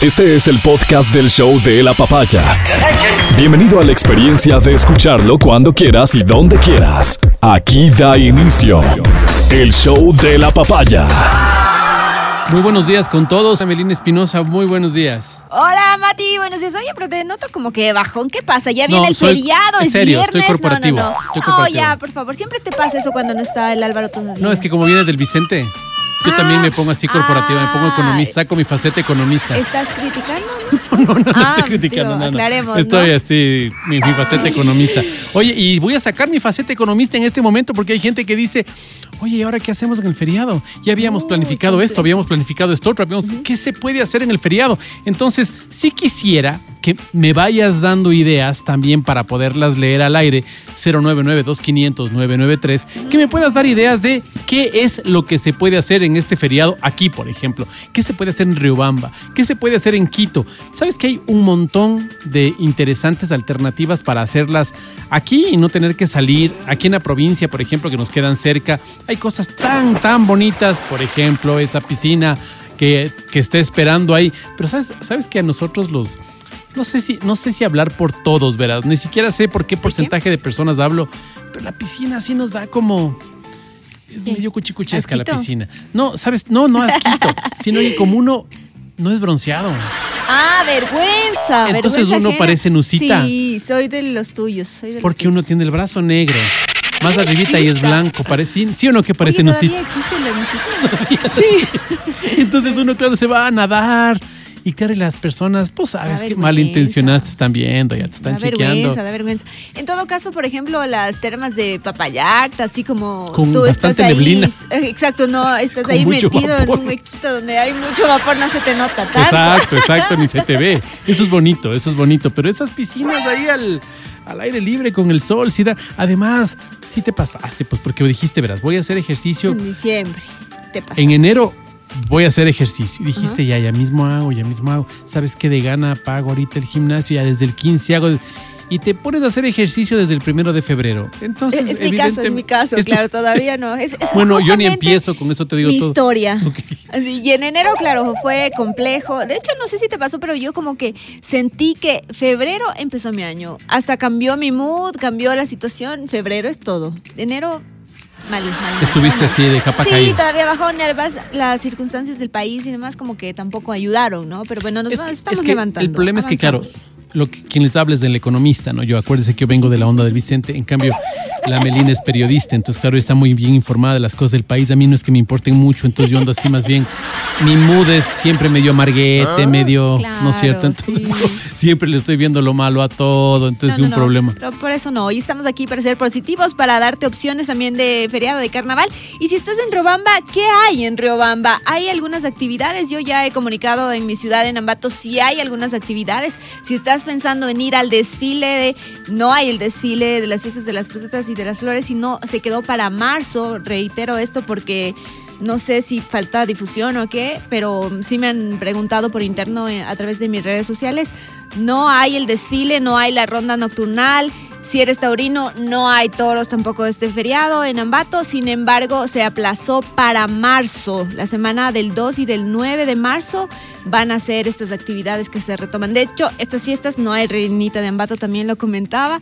Este es el podcast del show de la papaya. Bienvenido a la experiencia de escucharlo cuando quieras y donde quieras. Aquí da inicio el show de la papaya. Muy buenos días con todos. Amelina Espinosa, muy buenos días. Hola Mati, buenos días. Oye, pero te noto como que bajón. ¿Qué pasa? Ya viene No, el soy- feriado, en es serio, viernes. estoy corporativo, No, no, no. estoy No, corporativo. ya, por favor. Siempre te pasa eso cuando no está el Álvaro todavía. No, es que como viene del Vicente, yo Ah, también me pongo así corporativa, me pongo ah. economista, saco mi faceta economista. ¿Estás criticando? No, no, no Ah, estoy criticando nada. aclaremos, Estoy ¿no? así, mi, mi faceta economista. Oye, y voy a sacar mi faceta economista en este momento porque hay gente que dice, oye, ¿y ahora qué hacemos en el feriado? Ya habíamos planificado esto, habíamos planificado esto otro, habíamos, ¿qué se puede hacer en el feriado? Entonces, sí quisiera que me vayas dando ideas también para poderlas leer al aire 099-2500-993, que me puedas dar ideas de qué es lo que se puede hacer en este feriado aquí, por ejemplo, qué se puede hacer en Riobamba, qué se puede hacer en Quito. Sabes que hay un montón de interesantes alternativas para hacerlas aquí y no tener que salir aquí en la provincia, por ejemplo, que nos quedan cerca. Hay cosas tan, tan bonitas, por ejemplo, esa piscina que, que está esperando ahí. Pero sabes, sabes que a nosotros los no sé si, no sé si hablar por todos, verás. Ni siquiera sé por qué porcentaje de personas hablo, pero la piscina sí nos da como. Es ¿Qué? medio cuchicuchesca la piscina. No, ¿sabes? No, no asquito, sino que como uno no es bronceado. Ah, vergüenza. Entonces vergüenza uno ajena. parece Nusita. Sí, soy de los tuyos. Soy de los Porque tuyos. uno tiene el brazo negro. Más arribita y es blanco. Parece, ¿sí, sí o no que parece Oye, Nusita? ¿todavía existe la Nusita? Entonces uno, claro, se va a nadar. Y claro, y las personas, pues sabes que malintencionadas te están viendo, ya te están da chequeando. vergüenza, da vergüenza. En todo caso, por ejemplo, las termas de Papayacta, así como Con tú bastante estás ahí. neblina. eh, Exacto, no, estás Con ahí metido vapor. en un huequito donde hay mucho vapor, no se te nota tanto. Exacto, exacto, ni se te ve. Eso es bonito, eso es bonito. Pero esas piscinas ahí al, al aire libre con el sol, sí da. Además, sí te pasaste, pues porque dijiste, verás, voy a hacer ejercicio. En diciembre, te pasa. En enero voy a hacer ejercicio. Y dijiste, ya, ya mismo hago, ya mismo hago. ¿Sabes qué? De gana pago ahorita el gimnasio, ya desde el 15 hago. Y te pones a hacer ejercicio desde el primero de febrero. Entonces, Es, es mi caso, es mi caso, claro, todavía no. Es, es Bueno, yo ni empiezo, con eso te digo mi todo. historia. Así, Y en enero, claro, fue complejo. De hecho, no sé si te pasó, pero yo como que sentí que febrero empezó mi año. Hasta cambió mi mood, cambió la situación. Febrero es todo. Enero, mal, mal. mal, Estuviste así de capa Sí, caída. todavía bajón y además las circunstancias del país y demás como que tampoco ayudaron, ¿no? Pero bueno, nos Es estamos es que levantando. El problema es que, claro, lo que, quien les habla es del economista, ¿no? Yo acuérdese que yo vengo de la onda del Vicente, en cambio, la Melina es periodista, entonces, claro, está muy bien informada de las cosas del país. A mí no es que me importen mucho, entonces yo ando así más bien. Mi mood es siempre medio amarguete, medio, ¿no es cierto? Ah, Entonces, sí. siempre le estoy viendo lo malo a todo, entonces No, es un no, problema. Pero por eso no. Hoy estamos aquí para ser positivos, para darte opciones también de feriado de carnaval. Y si estás en Riobamba, ¿qué hay en Riobamba? Hay algunas actividades. Yo ya he comunicado en mi ciudad, en Ambato, si hay algunas actividades. Si estás pensando en ir al desfile, de- no hay el desfile de las fiestas de las frutas y de las flores, sino se quedó para marzo. Reitero esto porque no sé si falta difusión o qué, pero sí me han preguntado por interno eh, a través de mis redes sociales. No hay el desfile, no hay la ronda nocturnal. Si eres taurino, no hay toros tampoco este feriado en Ambato. Sin embargo, se aplazó para marzo. La semana del 2 y del 9 de marzo van a ser estas actividades que se retoman. De hecho, estas fiestas no hay reinita de Ambato, también lo comentaba.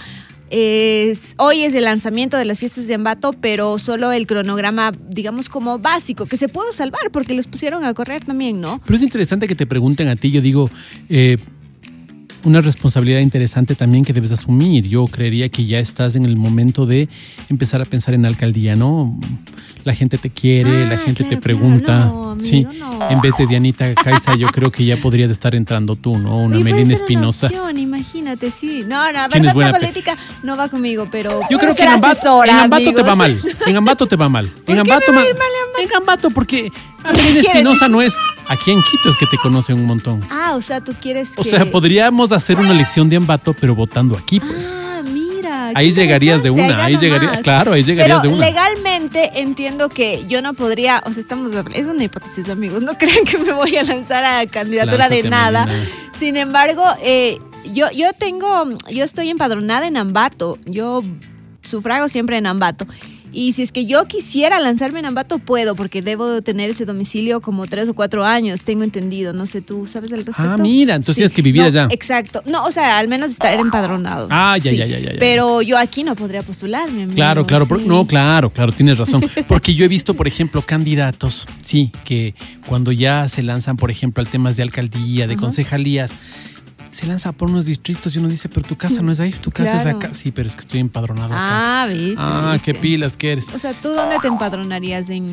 Hoy es el lanzamiento de las fiestas de Ambato, pero solo el cronograma, digamos, como básico, que se pudo salvar porque los pusieron a correr también, ¿no? Pero es interesante que te pregunten a ti, yo digo, eh, una responsabilidad interesante también que debes asumir. Yo creería que ya estás en el momento de empezar a pensar en alcaldía, ¿no? La gente te quiere, Ah, la gente claro, te pregunta. claro, no, amigo, sí, no. en vez de Dianita Caiza, yo creo que ya podrías estar entrando tú, ¿no? Una Melina Espinosa. imagínate, sí. No, no, ¿Quién es verdad, buena la política no va conmigo, pero. Yo creo que en Ambato, asesora, en Ambato te va mal. En Ambato te va mal. En qué me Ambato va a ir mal en En Ambato, porque a Melina quieres Espinosa no es. Aquí en Quito es que te conocen un montón. Ah, o sea, tú quieres. O sea, podríamos hacer una elección de Ambato, pero votando aquí, pues. Ah, mira. Ahí llegarías de una, ahí gano llegaría- más. claro, ahí llegarías Pero de una. legalmente entiendo que yo no podría, o sea, estamos, es una hipótesis, amigos, no crean que me voy a lanzar a candidatura de nada. Melina. Sin embargo, eh, yo, yo tengo, yo estoy empadronada en Ambato, yo sufrago siempre en Ambato. Y si es que yo quisiera lanzarme en Ambato, puedo, porque debo tener ese domicilio como tres o cuatro años, tengo entendido. No sé, ¿tú sabes del respecto? Ah, mira, entonces tienes que vivir No, allá. Exacto. No, o sea, al menos estar empadronado. Ah, ya, Sí. ya, ya, ya, ya. Pero yo aquí no podría postularme. amigo, Claro, claro, por- sí. no, claro, claro, tienes razón. Porque yo he visto, por ejemplo, candidatos, sí, que cuando ya se lanzan, por ejemplo, al temas de alcaldía, de concejalías, se lanza por unos distritos y uno dice, pero tu casa no es ahí, tu casa Claro. es acá. Sí, pero es que estoy empadronado acá. Ah, viste. Ah, qué pilas que eres. O sea, ¿tú dónde te empadronarías? En,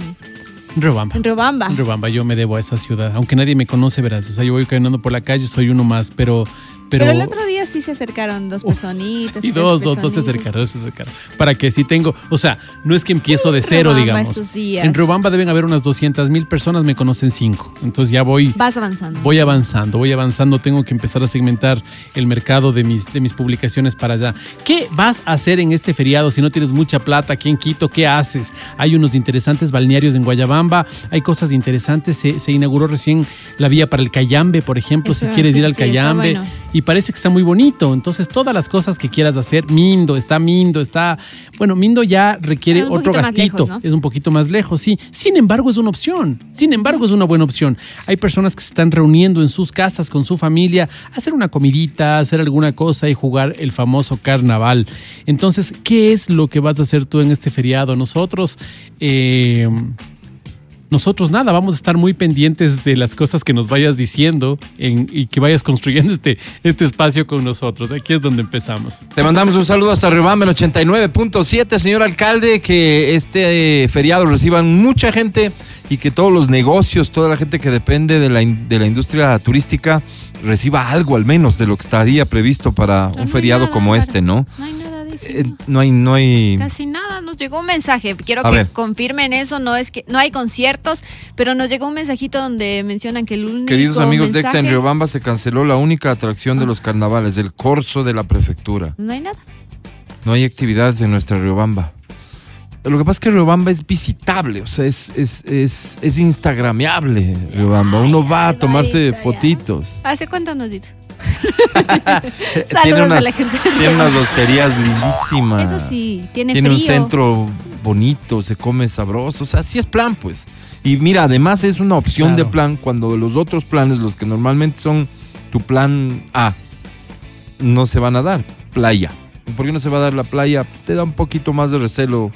Riobamba. en Riobamba. En Riobamba, yo me debo a esa ciudad. Aunque nadie me conoce, verás. O sea, yo voy caminando por la calle, soy uno más, pero. Pero, Pero, el otro día sí se acercaron dos personitas. Y dos, dos, dos se acercaron, dos se acercaron. Para que sí tengo, o sea, no es que empiezo de cero, digamos. En Riobamba deben haber unas 200 mil personas, me conocen cinco. Entonces ya voy, Vas avanzando. voy avanzando, voy avanzando. Tengo que empezar a segmentar el mercado de mis, de mis publicaciones para allá. ¿Qué vas a hacer en este feriado si no tienes mucha plata aquí en Quito? ¿Qué haces? Hay unos interesantes balnearios en Guayabamba, hay cosas interesantes. Se, se inauguró recién la vía para el Cayambe, por ejemplo, Eso si quieres ir al sí, Cayambe. Y parece que está muy bonito. Entonces, todas las cosas que quieras hacer, Mindo, está Mindo, está. Bueno, Mindo ya requiere otro gastito. lejos, ¿no? Es un poquito más lejos, sí. Sin embargo, es una opción. Sin embargo, es una buena opción. Hay personas que se están reuniendo en sus casas con su familia, hacer una comidita, hacer alguna cosa y jugar el famoso carnaval. Entonces, ¿qué es lo que vas a hacer tú en este feriado? Nosotros. eh, nosotros nada, vamos a estar muy pendientes de las cosas que nos vayas diciendo en- y que vayas construyendo este, este espacio con nosotros. Aquí es donde empezamos. Te mandamos un saludo hasta Riobamba en 89.7, señor alcalde, que este eh, feriado reciban mucha gente y que todos los negocios, toda la gente que depende de la, de la industria turística reciba algo al menos de lo que estaría previsto para No, un feriado nada, como este, ¿no? No hay nada Eh, no hay, no hay... Casi nada, nos llegó un mensaje. Quiero A que ver. confirmen eso. No es que no hay conciertos, pero nos llegó un mensajito donde mencionan que el único Queridos amigos de Exa en mensaje- Riobamba se canceló la única atracción de los carnavales, el corso de la prefectura. No hay nada. No hay actividades en nuestra Riobamba. Lo que pasa es que Riobamba es visitable, o sea, es, es, es, es instagrameable, Riobamba. Uno va a tomarse fotitos. ¿Hace cuánto nos dicho? Tiene unas, a la gente. de tiene unas hosterías lindísimas. Eso sí, tiene, Tiene un centro bonito, se come sabroso, o sea, sí es plan, pues. Y mira, además es una opción Claro. de plan cuando los otros planes, los que normalmente son tu plan A, no se van a dar. Playa. ¿Por qué no se va a dar la playa? Te da un poquito más de recelo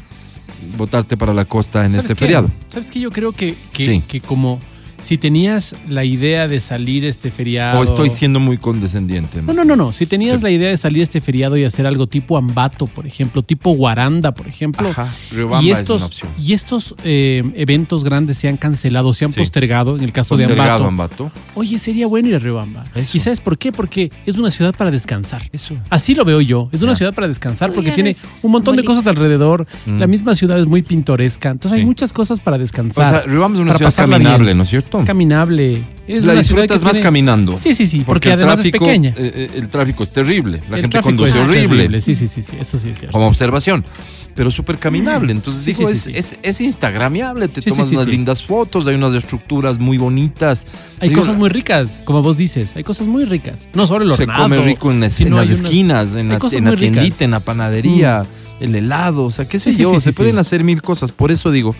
votarte para la costa en ¿Sabes este qué? feriado. ¿Sabes qué? Yo creo que, que, Sí. que como si tenías la idea de salir este feriado. O estoy siendo muy condescendiente. No, no, no, no. Si tenías Sí. la idea de salir este feriado y hacer algo tipo Ambato, por ejemplo, tipo Guaranda, por ejemplo. Ajá, Riobamba y es estos, una opción. y estos eh, eventos grandes se han cancelado, se han Sí. postergado, en el caso de Postergado, Ambato. Ambato. Oye, sería bueno ir a Riobamba. Eso. ¿Y sabes por qué? Porque es una ciudad para descansar. Eso. Así lo veo yo. Es una ciudad para descansar porque tiene un montón de cosas alrededor. Mm. La misma ciudad es muy pintoresca. Entonces Sí. hay muchas cosas para O descansar. sea, Riobamba es una ciudad caminable, bien. ¿no es cierto? Caminable. Es la disfrutas más tiene- caminando. Sí, sí, sí. Porque, además tráfico, es pequeña. eh, eh, el tráfico es terrible. La El gente conduce horrible. terrible. Sí, sí, sí, sí. Eso sí es cierto. como observación, pero súper caminable. Entonces Sí, digo, sí, es, sí, es, es instagramiable, te tomas unas lindas fotos, hay unas estructuras muy bonitas. Hay Digo, cosas muy ricas, como vos dices. Hay cosas muy ricas. No solo el Se hornado. come rico en, las- sino en las hay unas- esquinas, en la, cosas en la muy ricas. Mm. tiendita, en la panadería, el helado, o sea, qué sé yo, se pueden hacer mil cosas. Por eso digo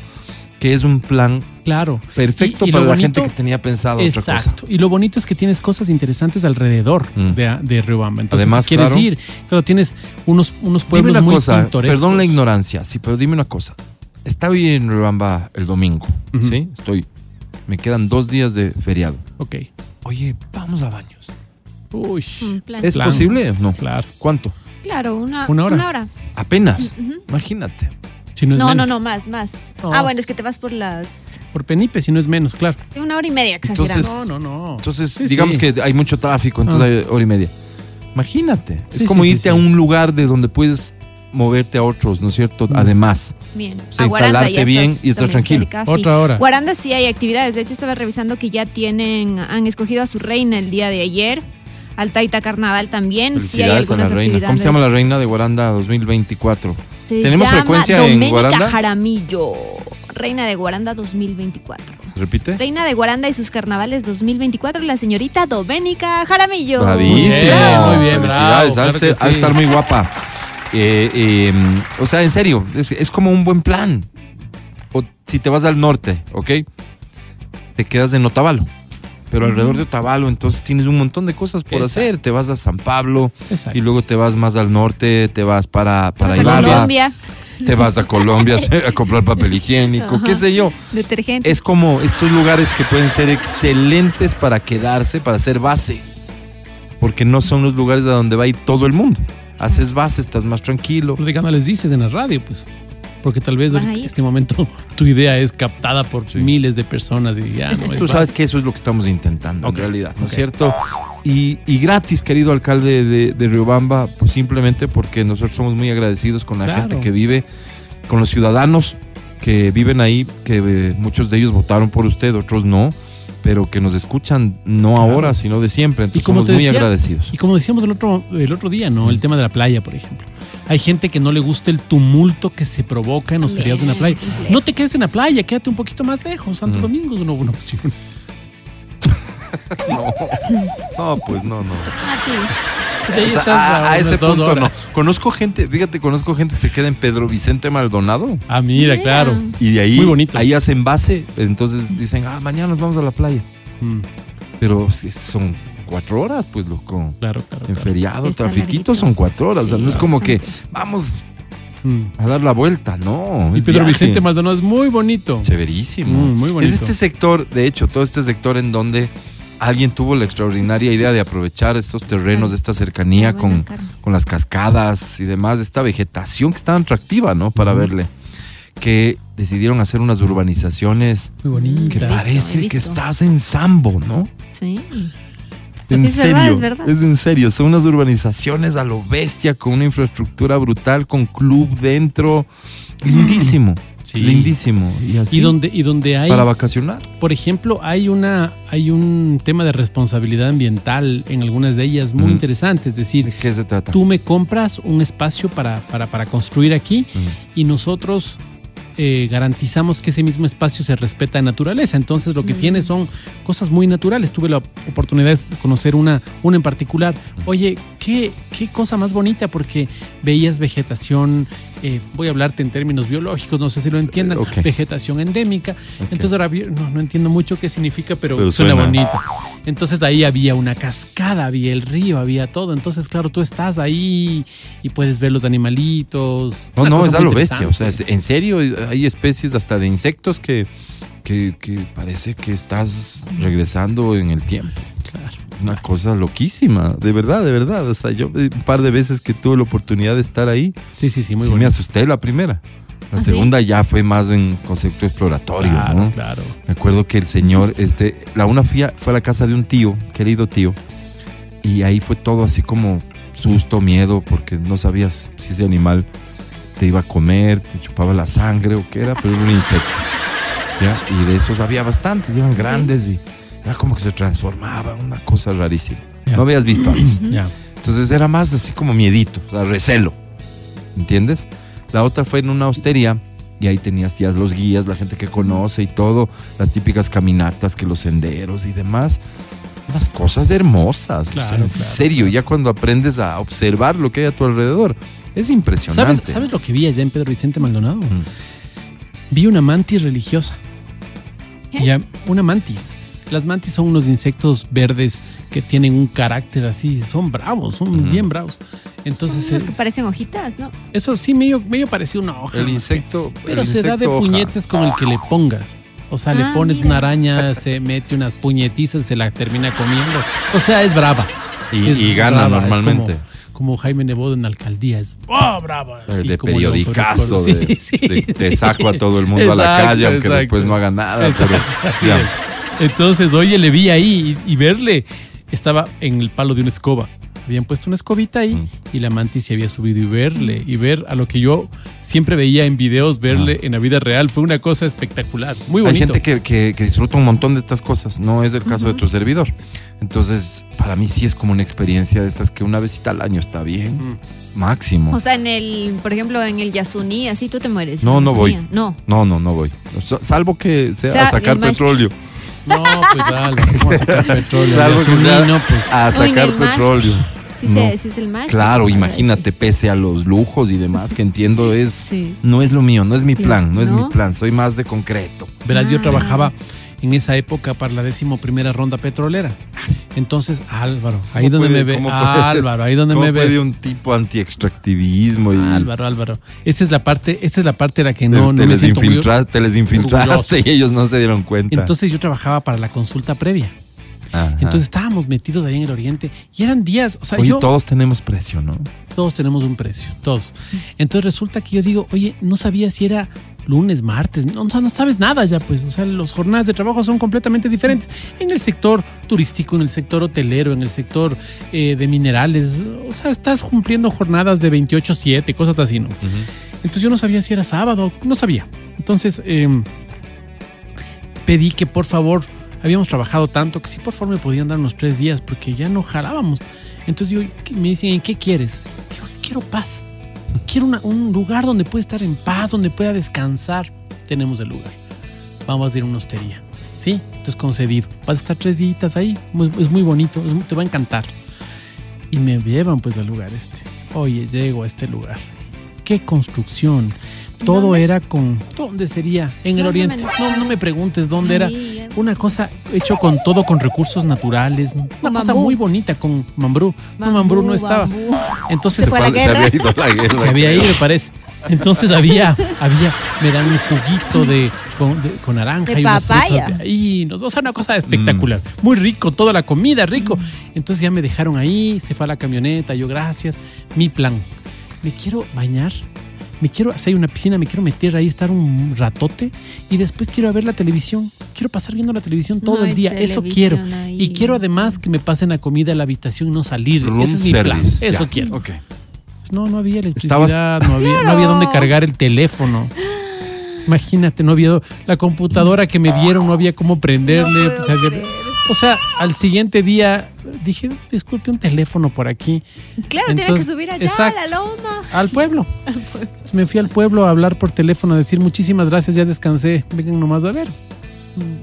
que es un plan Claro. perfecto Y- y para la gente que tenía pensado otra cosa. Exacto. Y lo bonito es que tienes cosas interesantes alrededor Mm. de, de Riobamba. Entonces, Además, si quieres claro. ir, claro, tienes unos, unos Dime pueblos una muy cosa, pintorescos. perdón la ignorancia, sí, pero dime una cosa. Está bien en Riobamba el domingo. ¿sí? Estoy, me quedan dos días de feriado. Ok. Oye, vamos a baños. Uy. Plan. ¿Es Plan. posible? No. Claro. ¿Cuánto? Claro, una, Una hora. Una hora. Apenas. Imagínate. Si no es No, no, menos. no, más, más. No. Ah, bueno, es que te vas por las. Por Penipe, si no es menos, claro. Una hora y media, exagerando. Entonces- No, no, no. Entonces, Sí, digamos sí. que hay mucho tráfico, entonces hay hora y media. Imagínate. Es como irte sí. a un lugar de donde puedes moverte a otros, ¿no es cierto? Mm. Además. Bien. O sea, A Guaranda instalarte ya bien y estar también tranquilo. cerca, sí. Otra hora. Guaranda sí hay actividades. De hecho, estaba revisando que ya tienen, han escogido a su reina el día de ayer. Al Taita Carnaval también. Sí hay Felicidades a la algunas reina. actividades. ¿Cómo se llama la reina de Guaranda 2024? Se ¿Tenemos llama frecuencia en Doménica Guaranda? Jaramillo. Reina de Guaranda 2024. ¿Repite? Reina de Guaranda y sus carnavales 2024, la señorita Doménica Jaramillo. Bravísimo. Muy bien, muy bien, bravo, Felicidades. claro estar muy guapa. Eh, eh, o sea, en serio, es, es como un buen plan. O si te vas al norte, ¿ok? Te quedas en Otavalo. Pero alrededor de Otavalo, entonces tienes un montón de cosas por Exacto. hacer. Te vas a San Pablo Exacto. y luego te vas más al norte, te vas para, para Vas a Ibarra, Colombia, te vas a Colombia a comprar papel higiénico, Ajá. qué sé yo. detergente. Es como estos lugares que pueden ser excelentes para quedarse, para hacer base. Porque no son los lugares a donde va a ir todo el mundo. Haces base, estás más tranquilo. ¿Por qué no les dices en la radio? Pues porque tal vez en este momento tu idea es captada por miles de personas y ya no es Tú sabes que eso es lo que estamos intentando en realidad, ¿no es cierto? Y, y gratis, querido alcalde de, de Riobamba, pues simplemente porque nosotros somos muy agradecidos con la Claro. gente que vive, con los ciudadanos que viven ahí, que eh, muchos de ellos votaron por usted, otros no, pero que nos escuchan no Claro. ahora, sino de siempre. Entonces como somos muy decía, agradecidos. Y como decíamos el otro, el otro día, ¿no? El tema de la playa, por ejemplo. Hay gente que no le gusta el tumulto que se provoca en los feriados de una playa. No te quedes en la playa, quédate un poquito más lejos. Santo Mm. Domingo es una buena opción. No, pues no, no. Mati, De ahí O sea, estás a, ese punto no. Conozco gente, fíjate, conozco gente que se queda en Pedro Vicente Maldonado. Ah, mira, Mira. claro. Y de ahí, Muy bonito. ahí hacen base, entonces dicen, ah, mañana nos vamos a la playa. Mm, Pero son cuatro horas, pues loco. claro, claro. En claro. feriado, Está trafiquito son cuatro horas. O sea, no es como que vamos Mm. a dar la vuelta, no. Y Pedro viaje. Vicente Maldonado es muy bonito. Chéverísimo. Mm, muy bonito. Es este sector, de hecho, todo este sector en donde alguien tuvo la extraordinaria idea de aprovechar estos terrenos de esta cercanía con, con las cascadas y demás, esta vegetación que es tan atractiva, ¿no? Para verle. Que decidieron hacer unas urbanizaciones Muy bonito. que parece que visto. estás en Sambo, ¿no? Sí. En Es serio, verdad, es verdad. en serio, son unas urbanizaciones a lo bestia, con una infraestructura brutal, con club dentro, lindísimo, Sí. lindísimo. Y así, Y donde, y donde hay, para vacacionar. por ejemplo, hay una, hay un tema de responsabilidad ambiental en algunas de ellas muy interesante. Es decir, ¿De qué se trata? tú me compras un espacio para, para, para construir aquí y nosotros eh, garantizamos que ese mismo espacio se respeta en naturaleza. Entonces lo que tiene son cosas muy naturales. Tuve la oportunidad de conocer una, una en particular. Oye, ¿qué, qué cosa más bonita porque veías vegetación, eh, voy a hablarte en términos biológicos, no sé si lo entiendan, vegetación endémica. Entonces ahora no, no entiendo mucho qué significa, pero, Pero suena, suena. bonito. Entonces ahí había una cascada, había el río, había todo. Entonces, claro, tú estás ahí y puedes ver los animalitos. No, no, es a muy lo bestia. O sea, es- en serio, hay especies hasta de insectos que, que, que parece que estás regresando en el tiempo. Claro. Una cosa loquísima, de verdad, de verdad. O sea, yo eh, un par de veces que tuve la oportunidad de estar ahí, Sí, sí, sí, muy sí me bonito. asusté la primera. La ¿Ah, sí? segunda ya fue más en concepto exploratorio, Claro, ¿no? claro. Me acuerdo que el señor, este, la una fui a- fue a la casa de un tío, querido tío, y ahí fue todo así como susto, miedo, porque no sabías si ese animal te iba a comer, te chupaba la sangre o qué era, pero era un insecto. ¿ya? Y de esos había bastantes, eran grandes y era como que se transformaba, una cosa rarísima. Ya. No habías visto antes. Ya. Entonces era más así como miedito, o sea, recelo. ¿Entiendes? La otra fue en una hostería y ahí tenías ya los guías, la gente que conoce y todo, las típicas caminatas, que los senderos y demás. Unas cosas hermosas. o sea, Claro, en claro, serio, claro. ya cuando aprendes a observar lo que hay a tu alrededor, es ¿Sabes, impresionante. ¿Sabes lo que vi allá en Pedro Vicente Maldonado? Mm. Vi una mantis religiosa. ¿Qué? Ya, una mantis. Las mantis son unos insectos verdes que tienen un carácter así, son bravos, son bien bravos. Entonces, Son los que parecen hojitas, ¿no? eso sí, medio, medio parecía una hoja. El insecto. que- Pero el se da de hoja. puñetes con el que le pongas. O sea, le Ah, pones mira. una araña, se mete unas puñetizas, se la termina comiendo. O sea, es brava. Y, Es y gana brava, es normalmente. Como, como Jaime Nebot en la alcaldía, es ¡oh, brava! Eh, así de como periodicazo, de, Sí, sí, de- te sí. saco a todo el mundo a la calle, aunque exacto. después no haga nada. Exacto, pero. Entonces, oye, le vi ahí y, y verle, estaba en el palo de una escoba. Habían puesto una escobita ahí Mm. y la mantis se había subido y verle y ver a lo que yo siempre veía en videos, verle en la vida real, fue una cosa espectacular, muy Ah. Hay bonito. gente que, que- que disfruta un montón de estas cosas, no es el caso de tu servidor. Entonces, para mí sí es como una experiencia de estas que una vez al año está bien, Mm. máximo. O sea, en el, por ejemplo, en el Yasuní, así tú te mueres. No, no voy. No. No, no, no voy. Salvo que sea O sea, a sacar petróleo. No, pues dale, ¿cómo a sacar petróleo? Sea no, pues. a en sacar el petróleo. Sí, no. se- sí es el mágico. Claro, imagínate, pese a los lujos y demás que entiendo es, Sí. no es lo mío, no es mi Sí, plan, no es mi plan, soy más de concreto. Verás, yo Ah. trabajaba en esa época para la décimo primera ronda petrolera. Entonces, Álvaro, ahí ¿Cómo donde puede- me ve. Álvaro, ahí donde ¿Cómo me puede ves. un tipo anti-extractivismo y Álvaro, Álvaro. Esta es la parte, esta es la parte en la que te, no, te no me les siento te les infiltraste y ellos no se dieron cuenta? Entonces yo trabajaba para la consulta previa. Ajá. Entonces estábamos metidos ahí en el oriente y eran días, o sea, Oye, yo todos tenemos precio, ¿no? todos tenemos un precio, todos. Entonces resulta que yo digo, oye, no sabía si era lunes, martes, no, o sea, no sabes nada ya, pues, o sea, las jornadas de trabajo son completamente diferentes. En el sector turístico, en el sector hotelero, en el sector eh, de minerales, o sea, estás cumpliendo jornadas de 28-7, cosas así, ¿no? Entonces yo no sabía si era sábado, no sabía. Entonces em, pedí que por favor, habíamos trabajado tanto que si por favor me podían dar unos tres días porque ya no jalábamos. Entonces ¿qué- me dicen, ¿en qué quieres? Digo, quiero paz. Quiero una- un lugar donde pueda estar en paz, donde pueda descansar. Tenemos el lugar. Vamos a ir a una hostería. ¿Sí? Entonces concedido. Vas a estar tres días ahí. Es muy bonito, es te va a encantar. Y me llevan pues al lugar este. Oye, llego a este lugar. Qué construcción. Todo ¿Dónde? era con... ¿Dónde sería? En el oriente. No, no me preguntes dónde era. Una cosa hecho con todo, con recursos naturales. Una Con cosa bambú. muy bonita con mambrú. no, mambrú no estaba. bambú. Entonces Se fue la Se había ido la guerra. se había ido, me parece. Entonces había, había, me dan un juguito de con, de- con naranja De y unas papaya. frutas de ahí. nos- O sea, una cosa espectacular. Muy rico, toda la comida, rico. Entonces ya me dejaron ahí, se fue a la camioneta, yo gracias. Mi plan, me quiero bañar, me quiero, si hay una piscina, me quiero meter ahí, estar un ratote y después quiero ver la televisión. Quiero pasar viendo la televisión todo No el día. Eso quiero. ahí. Y quiero además que me pasen la comida a la habitación y no salir. Room Ese es mi plan. service. Eso ya. quiero. Ok. No, no había electricidad, no había, no Claro. había dónde cargar el teléfono. Imagínate, no había la computadora que me dieron, no había cómo prenderle. No creer. O sea, al siguiente día dije, disculpe, un teléfono por aquí. Claro, tiene que Entonces, subir allá exacto. a la loma. Al pueblo. Entonces me fui al pueblo a hablar por teléfono, a decir muchísimas gracias, ya descansé, vengan nomás a ver.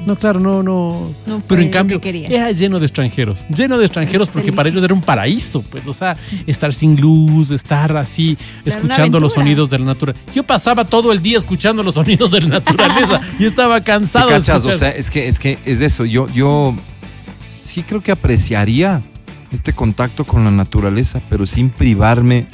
No, claro, no, no. No fue Pero en cambio, que era lleno de extranjeros. Lleno de extranjeros porque para ellos era un paraíso, pues. O sea, estar sin luz, estar así, Era escuchando los sonidos de la naturaleza. Yo pasaba todo el día escuchando los sonidos de la naturaleza y estaba Sí, cansado de cachas, o escuchar. sea, es que, es que es eso. Yo, yo sí creo que apreciaría este contacto con la naturaleza, pero sin privarme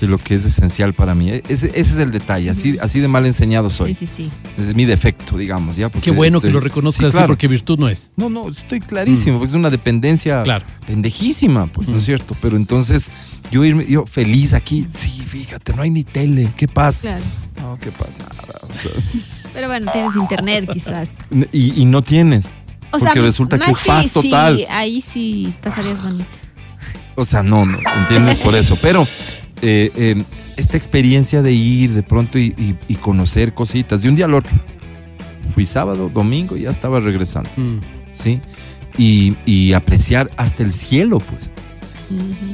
de lo que es esencial para mí. E- Ese, ese es el detalle. Así, así de mal enseñado soy. Sí, sí, sí. Ese es mi defecto, digamos. ¿ya? Porque Qué bueno que lo reconozcas Sí, así claro. porque virtud no es. No, no, estoy clarísimo, porque es una dependencia Claro. pendejísima, pues, ¿no es cierto? Pero entonces, yo irme, yo feliz aquí, sí, fíjate, no hay ni tele, ¿qué pasa? Claro. No, ¿qué pasa? Nada. o sea, Pero bueno, tienes internet quizás. y, y no tienes. O Porque sea, resulta que es paz total. ahí sí pasarías bonito. O sea, no, no, ¿entiendes? Por eso. Pero eh, eh, esta experiencia de ir de pronto y, y- y conocer cositas de un día al otro. Fui sábado, domingo y ya estaba regresando, Mm. ¿sí? Y, y apreciar hasta el cielo, pues.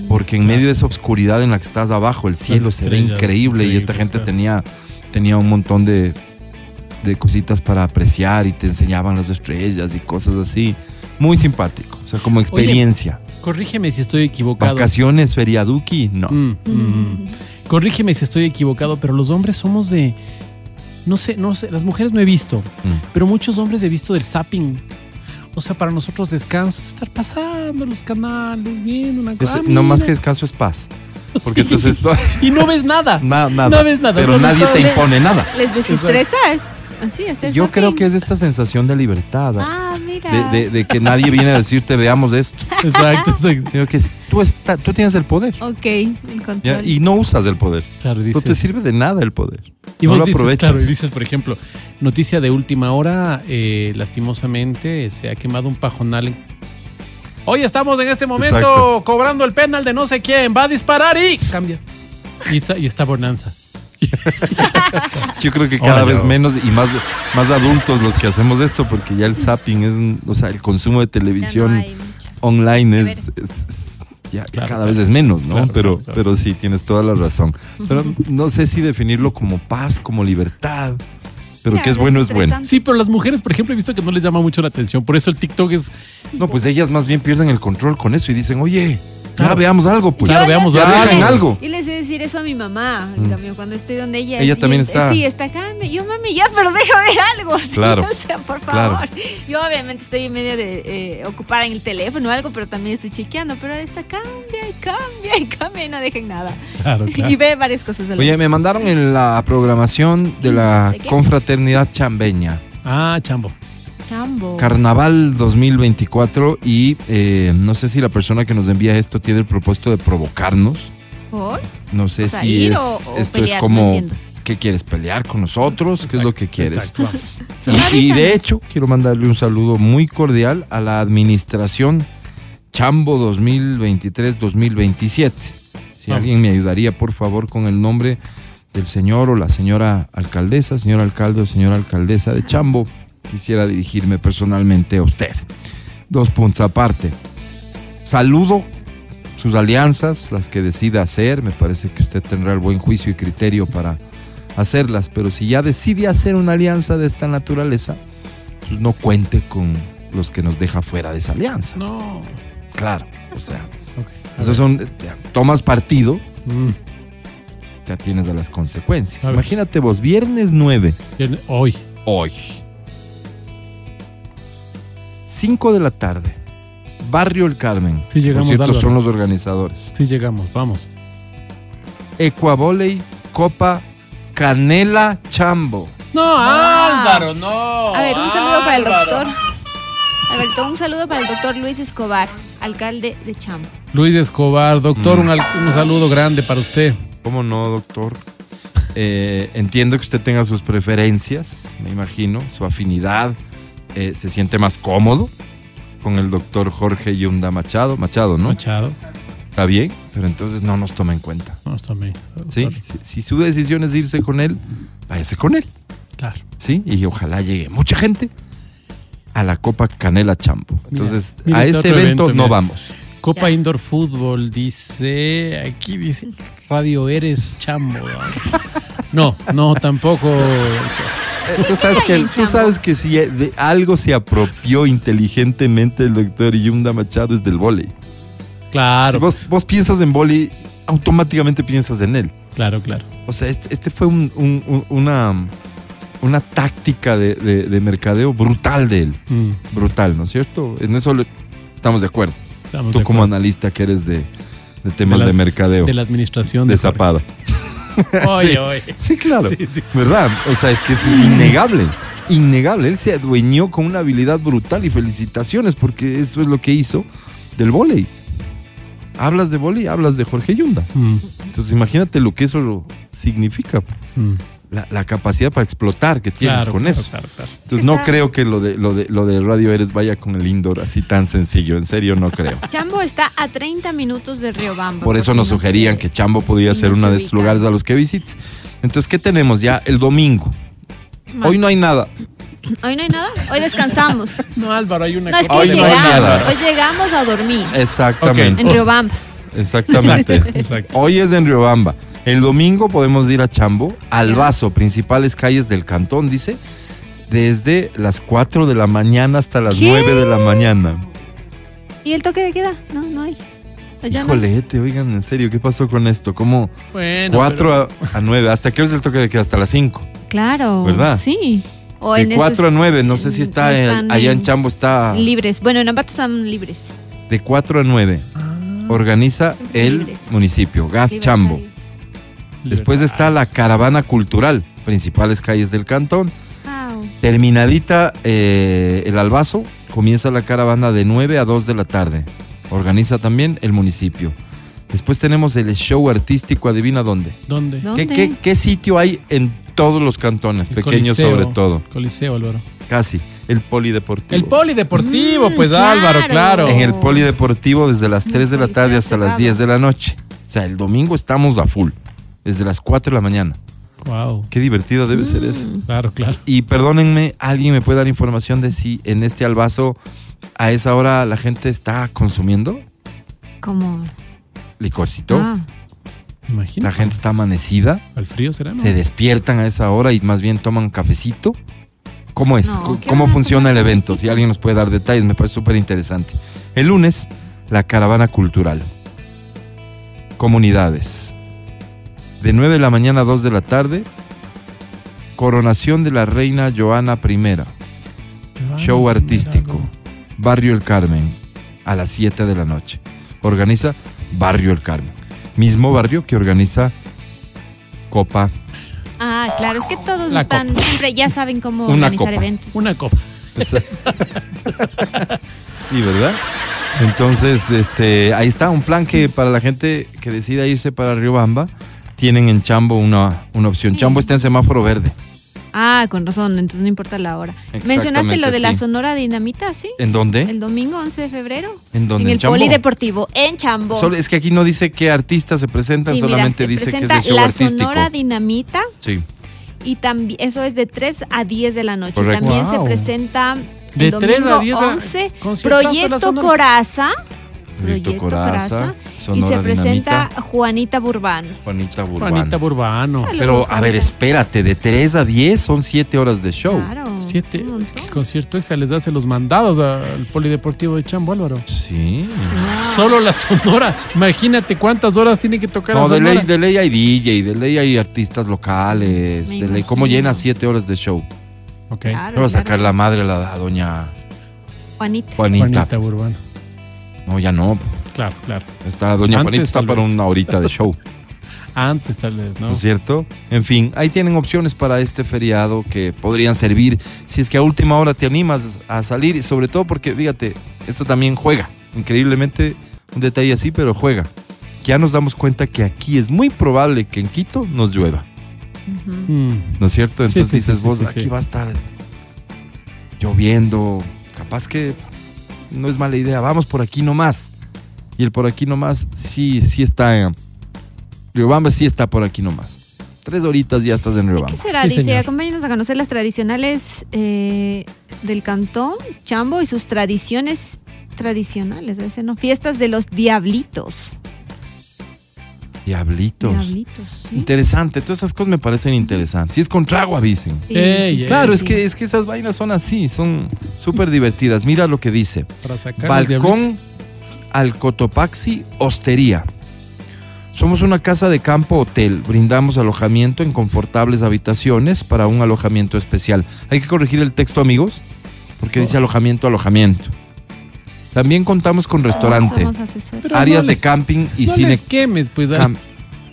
Porque en medio de esa oscuridad en la que estás abajo, el cielo se ve increíble y esta gente claro. tenía, tenía un montón de, de cositas para apreciar y te enseñaban las estrellas y cosas así. Muy simpático, o sea, como experiencia. Corrígeme si estoy equivocado. Vacaciones, feriaduki, no. Mm, mm. Corrígeme si estoy equivocado, pero los hombres somos de. No sé, no sé, las mujeres no he visto, Mm. pero muchos hombres he visto del zapping. O sea, para nosotros descanso, estar pasando los canales, viendo una cosa. no más que descanso es paz. Porque entonces Y no ves nada. na- nada. No ves nada, Pero nadie te impone nada. ¿Les desestresa? Así, Yo creo que es esta sensación de libertad. Ah, mira. De, de- de que nadie viene a decirte veamos esto. Exacto, exacto. Creo que tú, está, tú tienes el poder. Ok, el ¿ya? control. Y no usas el poder. Claro, No te sirve de nada el poder. y no vos lo dices, aprovechas. claro, y dices, por ejemplo, noticia de última hora, eh, lastimosamente se ha quemado un pajonal. en- Hoy estamos en este momento Exacto. cobrando el penal de no sé quién, va a disparar y cambias. Y está, y está Bonanza. Yo creo que cada vez menos y más, más adultos los que hacemos esto, porque ya el zapping es, o sea, el consumo de no televisión online es, es- es- ya, Claro, cada vez es menos, ¿no? Claro, pero, claro, claro. pero sí, tienes toda la razón. Pero no sé si definirlo como paz, como libertad, pero que es bueno es bueno. Sí, pero las mujeres, por ejemplo, he visto que no les llama mucho la atención. Por eso el TikTok es. No, pues ellas más bien pierden el control con eso y dicen, oye, Ya veamos algo, pues. Claro, veamos algo. Algo. Y les sé decir eso a mi mamá, en cambio, cuando estoy donde ella. Ella también está. Sí, está acá. Yo, mami, ya, pero déjame ver algo. sí, Claro, O sea, por claro. favor. Yo, obviamente, estoy en medio de eh, ocupar en el teléfono o algo, pero también estoy chequeando. Pero esta cambia y cambia y cambia y no dejen nada. Claro, claro. Y ve varias cosas de Oye, me mandaron en la programación de la confraternidad chambeña. Ah, chambo. Chambo. Carnaval 2024 y eh, no sé si la persona que nos envía esto tiene el propósito de provocarnos. ¿Por? No sé O sea, si es, o- o esto pelear, es como, no. ¿qué quieres? ¿Pelear con nosotros? ¿Qué es lo que quieres? Exacto, Y- de hecho, quiero mandarle un saludo muy cordial a la administración Chambo 2023-2027. Si Vamos. alguien me ayudaría, por favor, con el nombre del señor o la señora alcaldesa, señor alcalde o señora alcaldesa de Chambo, quisiera dirigirme personalmente a usted. Dos puntos aparte. Saludo sus alianzas, las que decida hacer. Me parece que usted tendrá el buen juicio y criterio para hacerlas, pero si ya decide hacer una alianza de esta naturaleza, pues no cuente con los que nos deja fuera de esa alianza. No. Claro, o sea, Ok. a esos son, tomas partido, Mm. ya tienes a las consecuencias. A. Imagínate vos, viernes 9, Bien, Hoy. hoy, 5 de la tarde, Barrio El Carmen. Sí, llegamos, Por cierto, Álvaro. son los organizadores. Sí, llegamos. Vamos. Ecuavoley, Copa Canela Chambo. No, Ah. Álvaro, no. A ver, un saludo para el doctor. Alberto, un saludo para el doctor Luis Escobar, alcalde de Chambo. Luis Escobar, doctor, Mm. un, al- un saludo grande para usted. ¿Cómo no, doctor? Eh, entiendo que usted tenga sus preferencias, me imagino, su afinidad. Eh, se siente más cómodo con el doctor Jorge Yunda Machado. Machado, ¿no? Machado. Está bien, pero entonces no nos toma en cuenta. No, está bien. ¿sí? Si, si su decisión es irse con él, váyase con él. Claro. ¿sí? Y ojalá llegue mucha gente a la Copa Canela Champo. Entonces, mira a este este evento, evento, no vamos. Copa. Indoor Fútbol dice. Aquí dice. Radio Eres Chambo. No, no, tampoco. Eh, Tú sabes, que, tú sabes que si de algo se apropió inteligentemente el doctor Yunda Machado es del vóley. Claro, Si vos, vos piensas en vóley, automáticamente piensas en él. claro, claro. O sea, este, este fue un- un- un- una, una táctica de, de- de mercadeo brutal de él. Mm, Brutal, ¿no es cierto? En eso le- estamos de acuerdo. estamos Tú de como acuerdo. analista que eres de, de temas De la- mercadeo, de la administración de Zapada. Jorge. Oye, Sí. oye. Sí, claro. Sí, sí. ¿Verdad? O sea, es que es innegable. Innegable. Él se adueñó con una habilidad brutal y felicitaciones porque eso es lo que hizo del vóley. Hablas de vóley, hablas de Jorge Yunda. Mm, Entonces imagínate lo que eso significa. mm. La, la capacidad para explotar que tienes Claro, con claro, eso. claro, claro. Entonces no creo que lo de, lo, de, lo de Radio Eres vaya con el indoor así tan sencillo. En serio, no creo. Chambo está a 30 minutos de Riobamba. Por eso si nos no sugerían que Chambo podía si ser no uno se de estos lugares a los que visites. Entonces, ¿qué tenemos ya el domingo? Más. Hoy no hay nada. Hoy no hay nada. Hoy descansamos. No, Álvaro, hay una No, es que hoy, no llegamos. nada. Hoy llegamos a dormir Exactamente. en Riobamba. Exactamente. Exacto. Hoy es en Riobamba. El domingo podemos ir a Chambo, al. Vaso, principales calles del cantón, dice, desde las 4 de la mañana hasta las ¿Qué? 9 de la mañana. ¿Y el toque de queda? No, no hay. Híjole, gente, oigan, en serio, ¿qué pasó con esto? ¿Cómo Bueno, 4 pero- a, a 9? ¿Hasta qué hora es el toque de queda? Hasta las 5. Claro. ¿Verdad? Sí. O De en 4 a esos- 9, no sé si está no en- están allá en Chambo, está Libres. Bueno, en Ambato están libres. de 4 a 9. Organiza el Libres. municipio, Gaz Chambo. Después está la caravana cultural, principales calles del cantón. Wow. Terminadita eh, el albazo, comienza la caravana de 9 a 2 de la tarde. Organiza también el municipio. Después tenemos el show artístico, adivina dónde. ¿Dónde? ¿Qué, ¿Dónde? qué- qué sitio hay en todos los cantones, El pequeños Coliseo. sobre todo? Coliseo, Álvaro. Casi. El polideportivo. El polideportivo, Mm, pues Álvaro, claro. En el polideportivo desde las 3 de la tarde hasta las cerrado. 10 de la noche. O sea, el domingo estamos a full. Desde las 4 de la mañana. Wow. Qué divertido debe ser eso. Claro, claro. Y perdónenme, ¿alguien me puede dar información de si en este albazo a esa hora la gente está consumiendo Como. licorcito? Ah, Imagina. La gente está amanecida, Al frío será, ¿no? se despiertan a esa hora y más bien toman cafecito. ¿Cómo es? No, ¿Cómo- ¿qué ¿Cómo van a funciona el evento? cafecito? Si alguien nos puede dar detalles, me parece súper interesante. El lunes, la caravana cultural. comunidades. De 9 de la mañana a 2 de la tarde, coronación de la reina Joana I, show artístico, Barrio El Carmen, a las 7 de la noche. Organiza Barrio El Carmen, mismo barrio que organiza Copa. Ah, claro, es que todos La están, copa. siempre ya saben cómo Una organizar copa. eventos. Una copa. Sí, ¿verdad? Entonces, este, ahí está un plan que para la gente que decida irse para Riobamba, tienen en Chambo una, una opción. Chambo está en semáforo verde. Ah, con razón, entonces no importa la hora. Mencionaste lo de la. Sonora Dinamita, ¿sí? ¿En dónde? El domingo 11 de febrero. ¿En dónde? En ¿En el Chambo? Polideportivo, en Chambo. Solo- es que aquí no dice qué artistas se presentan, Sí, mira, solamente se dice que es presenta de show la artístico. Sonora Dinamita Sí. y también eso es de 3 a 10 de la noche. Correcto. También se presenta De el 3 a domingo 10 a- 11 conciertazo la Proyecto. Coraza. Proyecto Proyecto Coraza, Y se presenta Dinamita. Juanita Burbano. Juanita Burbano. Juanita Burbano. Pero, a ver, espérate, de 3 a 10 son 7 horas de show. Claro. Siete. un montón. ¿Qué concierto extra les hace los mandados al Polideportivo de Chambo, Álvaro? Sí. Wow. Solo la Sonora. Imagínate cuántas horas tiene que tocar No, la de Sonora. ley, de ley hay DJ, de ley hay artistas locales, Me de ley. ¿Cómo llena 7 horas de show? Ok. Claro, No va a sacar claro. la madre a la a doña Juanita. Juanita. Juanita Burbano. No, ya no. Claro, claro. Está, doña Antes, Juanita está para vez. una horita de show. Antes tal vez, ¿no? ¿No es cierto? En fin, ahí tienen opciones para este feriado que podrían servir si es que a última hora te animas a salir y sobre todo porque, fíjate, esto también juega. Increíblemente, un detalle así, pero juega. Ya nos damos cuenta que aquí es muy probable que en Quito nos llueva. Mm. ¿no es cierto? Entonces sí, dices sí, vos, sí, aquí sí. va a estar lloviendo, capaz que no es mala idea, vamos por aquí nomás. Y el por aquí nomás sí, sí está en... Riobamba sí está por aquí nomás. Tres horitas ya estás en ¿Y Riobamba. ¿Qué será? Sí, Dice, señor. acompáñenos a conocer las tradicionales eh, del cantón Chambo y sus tradiciones tradicionales, ese no, fiestas de los diablitos. Diablitos. Diablitos, sí. Interesante, todas esas cosas me parecen interesantes. Si es con trago, avisen. Sí, sí. Claro, es sí. que, es que esas vainas son así, son súper divertidas. Mira lo que dice. Para sacar. Balcón al Cotopaxi Hostería. Somos una casa de campo hotel. Brindamos alojamiento en confortables habitaciones para un alojamiento especial. Hay que corregir el texto, amigos, porque dice alojamiento, alojamiento. También contamos con restaurante, áreas no de camping y no cine. les quemes, pues. cam-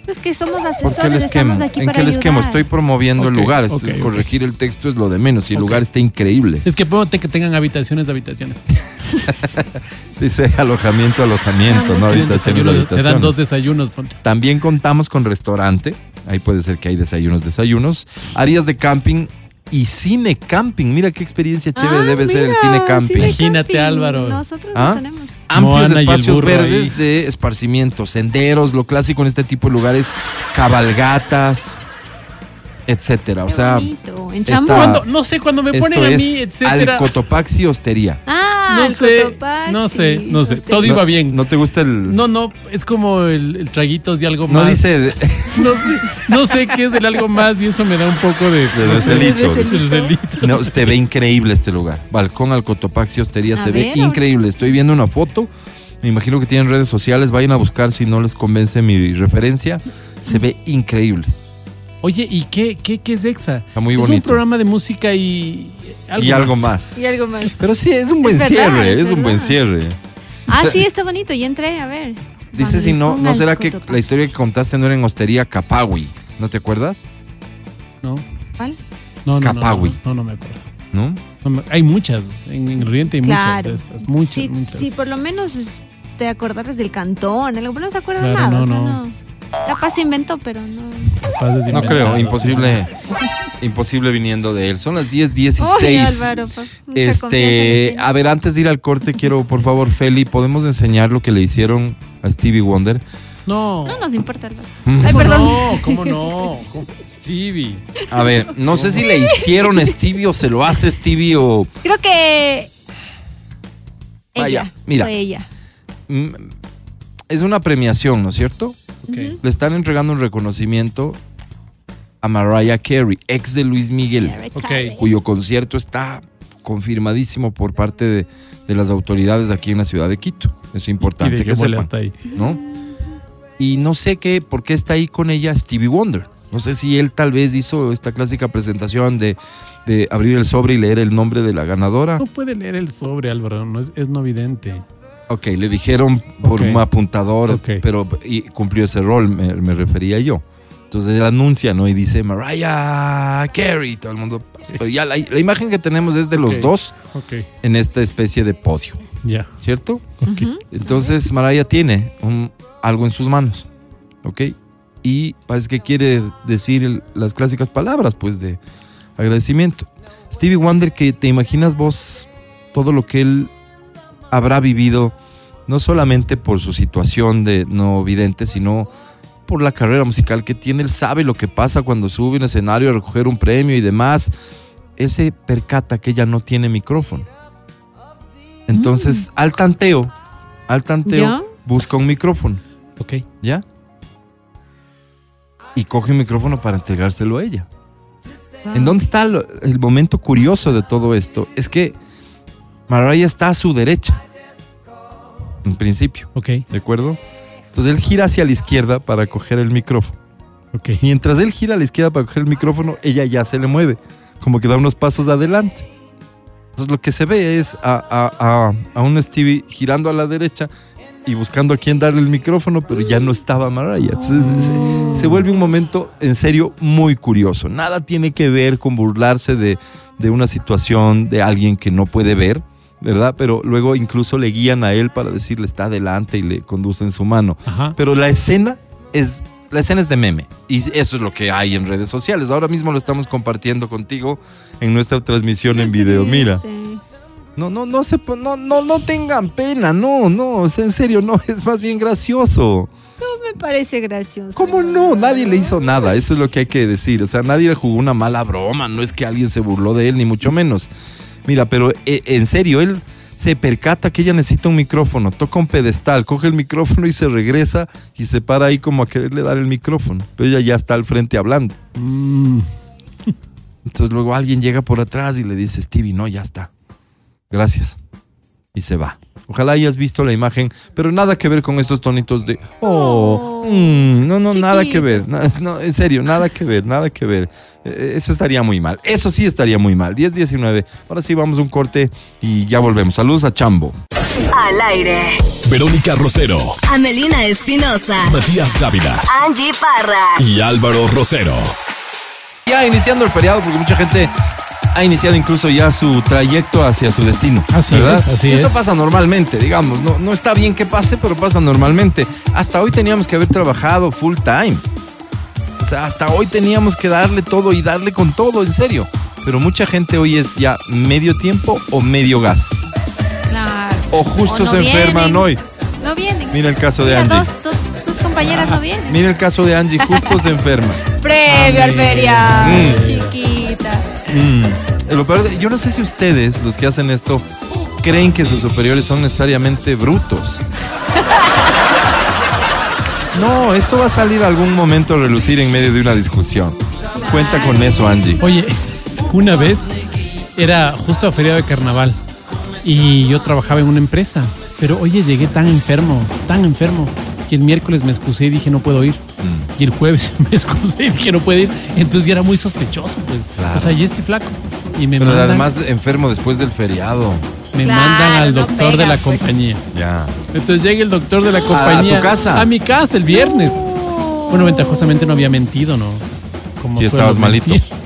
Es que somos ¿Por asesores, qué les quemo? estamos aquí ¿En para qué les quemo? ayudar. Estoy promoviendo el lugar. Corregir el texto es lo de menos. Y el lugar está increíble. Es que ponte que tengan habitaciones, habitaciones. Dice alojamiento, alojamiento, no habitaciones, Desayuno, te dan habitaciones. dos desayunos, ponte. También contamos con restaurante. Ahí puede ser que hay desayunos, desayunos. Áreas de camping y cine camping. Mira qué experiencia chévere Ah, debe ser el cine camping. cine Imagínate, camping. Álvaro. Nosotros ¿Ah? no tenemos. Amplios Moana espacios verdes ahí. de esparcimiento, senderos, lo clásico en este tipo de lugares, cabalgatas, etcétera. O sea, bonito. En. Cuando, no sé, cuando me ponen a mí, etcétera. al Cotopaxi Hostería. Ah, No sé, Cotopaxi. no sé, no sé. Todo iba bien. ¿No te gusta el...? No, no, es como el, el traguitos de algo No más. dice... de- No sé, no sé qué es el algo más y eso me da un poco de. De no sé, recelito. de recelito. No, se ve increíble este lugar. Balcón al Cotopaxi Hostería A se ve increíble. Estoy viendo una foto. Me imagino que tienen redes sociales. Vayan a buscar si no les convence mi referencia. Se ve increíble. Oye, ¿y qué, qué, qué es EXA? Está muy Es un bonito. programa de música y. y algo más. Y algo más. Pero sí, es un buen verdad, cierre. es Es, un buen cierre. Ah, sí, está bonito. Ya entré, a ver. Dice si no, ¿no será que la historia que contaste no era en Hostería Capawi? ¿No te acuerdas? No, ¿Cuál? no, no. no, Capawi. No, no, no me acuerdo. ¿No? Hay muchas. En, en Oriente hay muchas Claro. de estas. Muchas, sí, muchas. sí, por lo menos te acordares del cantón. algo, no se acuerda Claro, nada. no, o sea, no. Capaz se inventó, pero no. No creo, imposible. Imposible viniendo de él. Son las 10, Oye, 16. Álvaro, pa- mucha confianza Este, le tienes. a ver, antes de ir al corte, quiero, por favor, Feli, ¿podemos enseñar lo que le hicieron a Stevie Wonder? No. No nos importa, Álvaro. Mm. Ay, ¿Cómo perdón. no? ¿Cómo no? ¿Cómo? Stevie. A ver, no sé si le hicieron a Stevie o se lo hace Stevie o... Creo que. Ella. Vaya, mira. Fue ella. Mm, Es una premiación, ¿no es cierto? Ok. Le están entregando un reconocimiento a Mariah Carey, ex de Luis Miguel, cuyo concierto está confirmadísimo por parte de, de las autoridades de aquí en la ciudad de Quito. Es Y importante de que sepan. hasta ahí. ¿no? y no sé qué, por qué está ahí con ella Stevie Wonder. No sé si él tal vez hizo esta clásica presentación de, de abrir el sobre y leer el nombre de la ganadora. No puede leer el sobre, Álvaro, no es, es no vidente. Ok, le dijeron por un apuntador, pero y cumplió ese rol, me, me refería yo. Entonces él anuncia, ¿no? Y dice Mariah Carey, todo el mundo. pasa. Pero ya la, la imagen que tenemos es de los dos en esta especie de podio, ya. ¿cierto? Ok. Entonces Mariah tiene un- algo en sus manos, ¿ok? Y parece que quiere decir el- las clásicas palabras, pues, de agradecimiento. Stevie Wonder, que te imaginas vos todo lo que él habrá vivido, no solamente por su situación de no vidente, sino por la carrera musical que tiene. Él sabe lo que pasa cuando sube un escenario a recoger un premio y demás. Él se percata que ella no tiene micrófono. Entonces, al tanteo, al tanteo, ¿Ya? busca un micrófono, Ok. ¿ya? Y coge un micrófono para entregárselo a ella. ¿En dónde está el momento curioso de todo esto? Es que Mariah está a su derecha, en principio, Ok, ¿de acuerdo? Entonces él gira hacia la izquierda para coger el micrófono. ok. Mientras él gira a la izquierda para coger el micrófono, ella ya se le mueve, como que da unos pasos adelante. Entonces lo que se ve es a, a- a- a un Stevie girando a la derecha y buscando a quién darle el micrófono, pero ya no estaba Mariah. Entonces se, se vuelve un momento en serio muy curioso. Nada tiene que ver con burlarse de, de una situación de alguien que no puede ver. ¿Verdad? Pero luego incluso le guían a él para decirle está adelante y le conducen su mano. Ajá. Pero la escena es la escena es de meme y eso es lo que hay en redes sociales. Ahora mismo lo estamos compartiendo contigo en nuestra transmisión en video. Mira, no no no se no no no tengan pena, no, no, sea, en serio, no, es más bien gracioso. No me parece gracioso. ¿Cómo no? Nadie le hizo nada, eso es lo que hay que decir. O sea, nadie le jugó una mala broma, no es que alguien se burló de él, ni mucho menos. Mira, pero eh, en serio, él se percata que ella necesita un micrófono, toca un pedestal, coge el micrófono y se regresa y se para ahí como a quererle dar el micrófono. Pero ella ya está al frente hablando. Mm, Entonces luego alguien llega por atrás y le dice, Stevie, no, ya está. Gracias. Y se va. Ojalá hayas visto la imagen, pero nada que ver con esos tonitos de, oh, Oh, mm, no, no, nada que ver. Na- no, en serio, nada que ver, nada que ver. Eh, Eso estaría muy mal. Eso sí estaría muy mal. 10-19. Ahora sí vamos a un corte y ya volvemos. Saludos a Chambo. Al aire. Verónica Rosero, Amelina Espinosa. Matías Dávila Angie Parra. y Álvaro Rosero. Ya iniciando el feriado, porque mucha gente ha iniciado incluso ya su trayecto hacia su destino. Así ¿verdad? es, así Esto es. pasa normalmente, digamos. No, no está bien que pase, pero pasa normalmente. Hasta hoy teníamos que haber trabajado full time. O sea, hasta hoy teníamos que darle todo y darle con todo, en serio. Pero mucha gente hoy es ya medio tiempo o medio gas. Claro. O justo O no se enferman vienen. hoy. No vienen. Mira el caso de Mira, Angie. dos, dos, dos compañeras no vienen. Mira el caso de Angie, justo se enferma. Previo al feriado, Mm. chiquita. Mm. Lo peor de- yo no sé si ustedes, los que hacen esto, creen que sus superiores son necesariamente brutos. No, esto va a salir algún momento a relucir en medio de una discusión. Cuenta con eso, Angie. Oye, una vez era justo a feriado de carnaval y yo trabajaba en una empresa, pero oye, llegué tan enfermo, tan enfermo, que el miércoles me excusé y dije no puedo ir. Mm. Y el jueves me excusé y dije no puedo ir. Entonces ya era muy sospechoso, pues. Claro. O sea, y este flaco. Y me Pero mandan, además enfermo después del feriado. me Claro, mandan al no doctor de la pues. compañía. Ya. Entonces llega el doctor de la compañía. tu casa? A mi casa el viernes. Bueno, ventajosamente no había mentido, ¿no? Como Sí, estabas malito. mentir.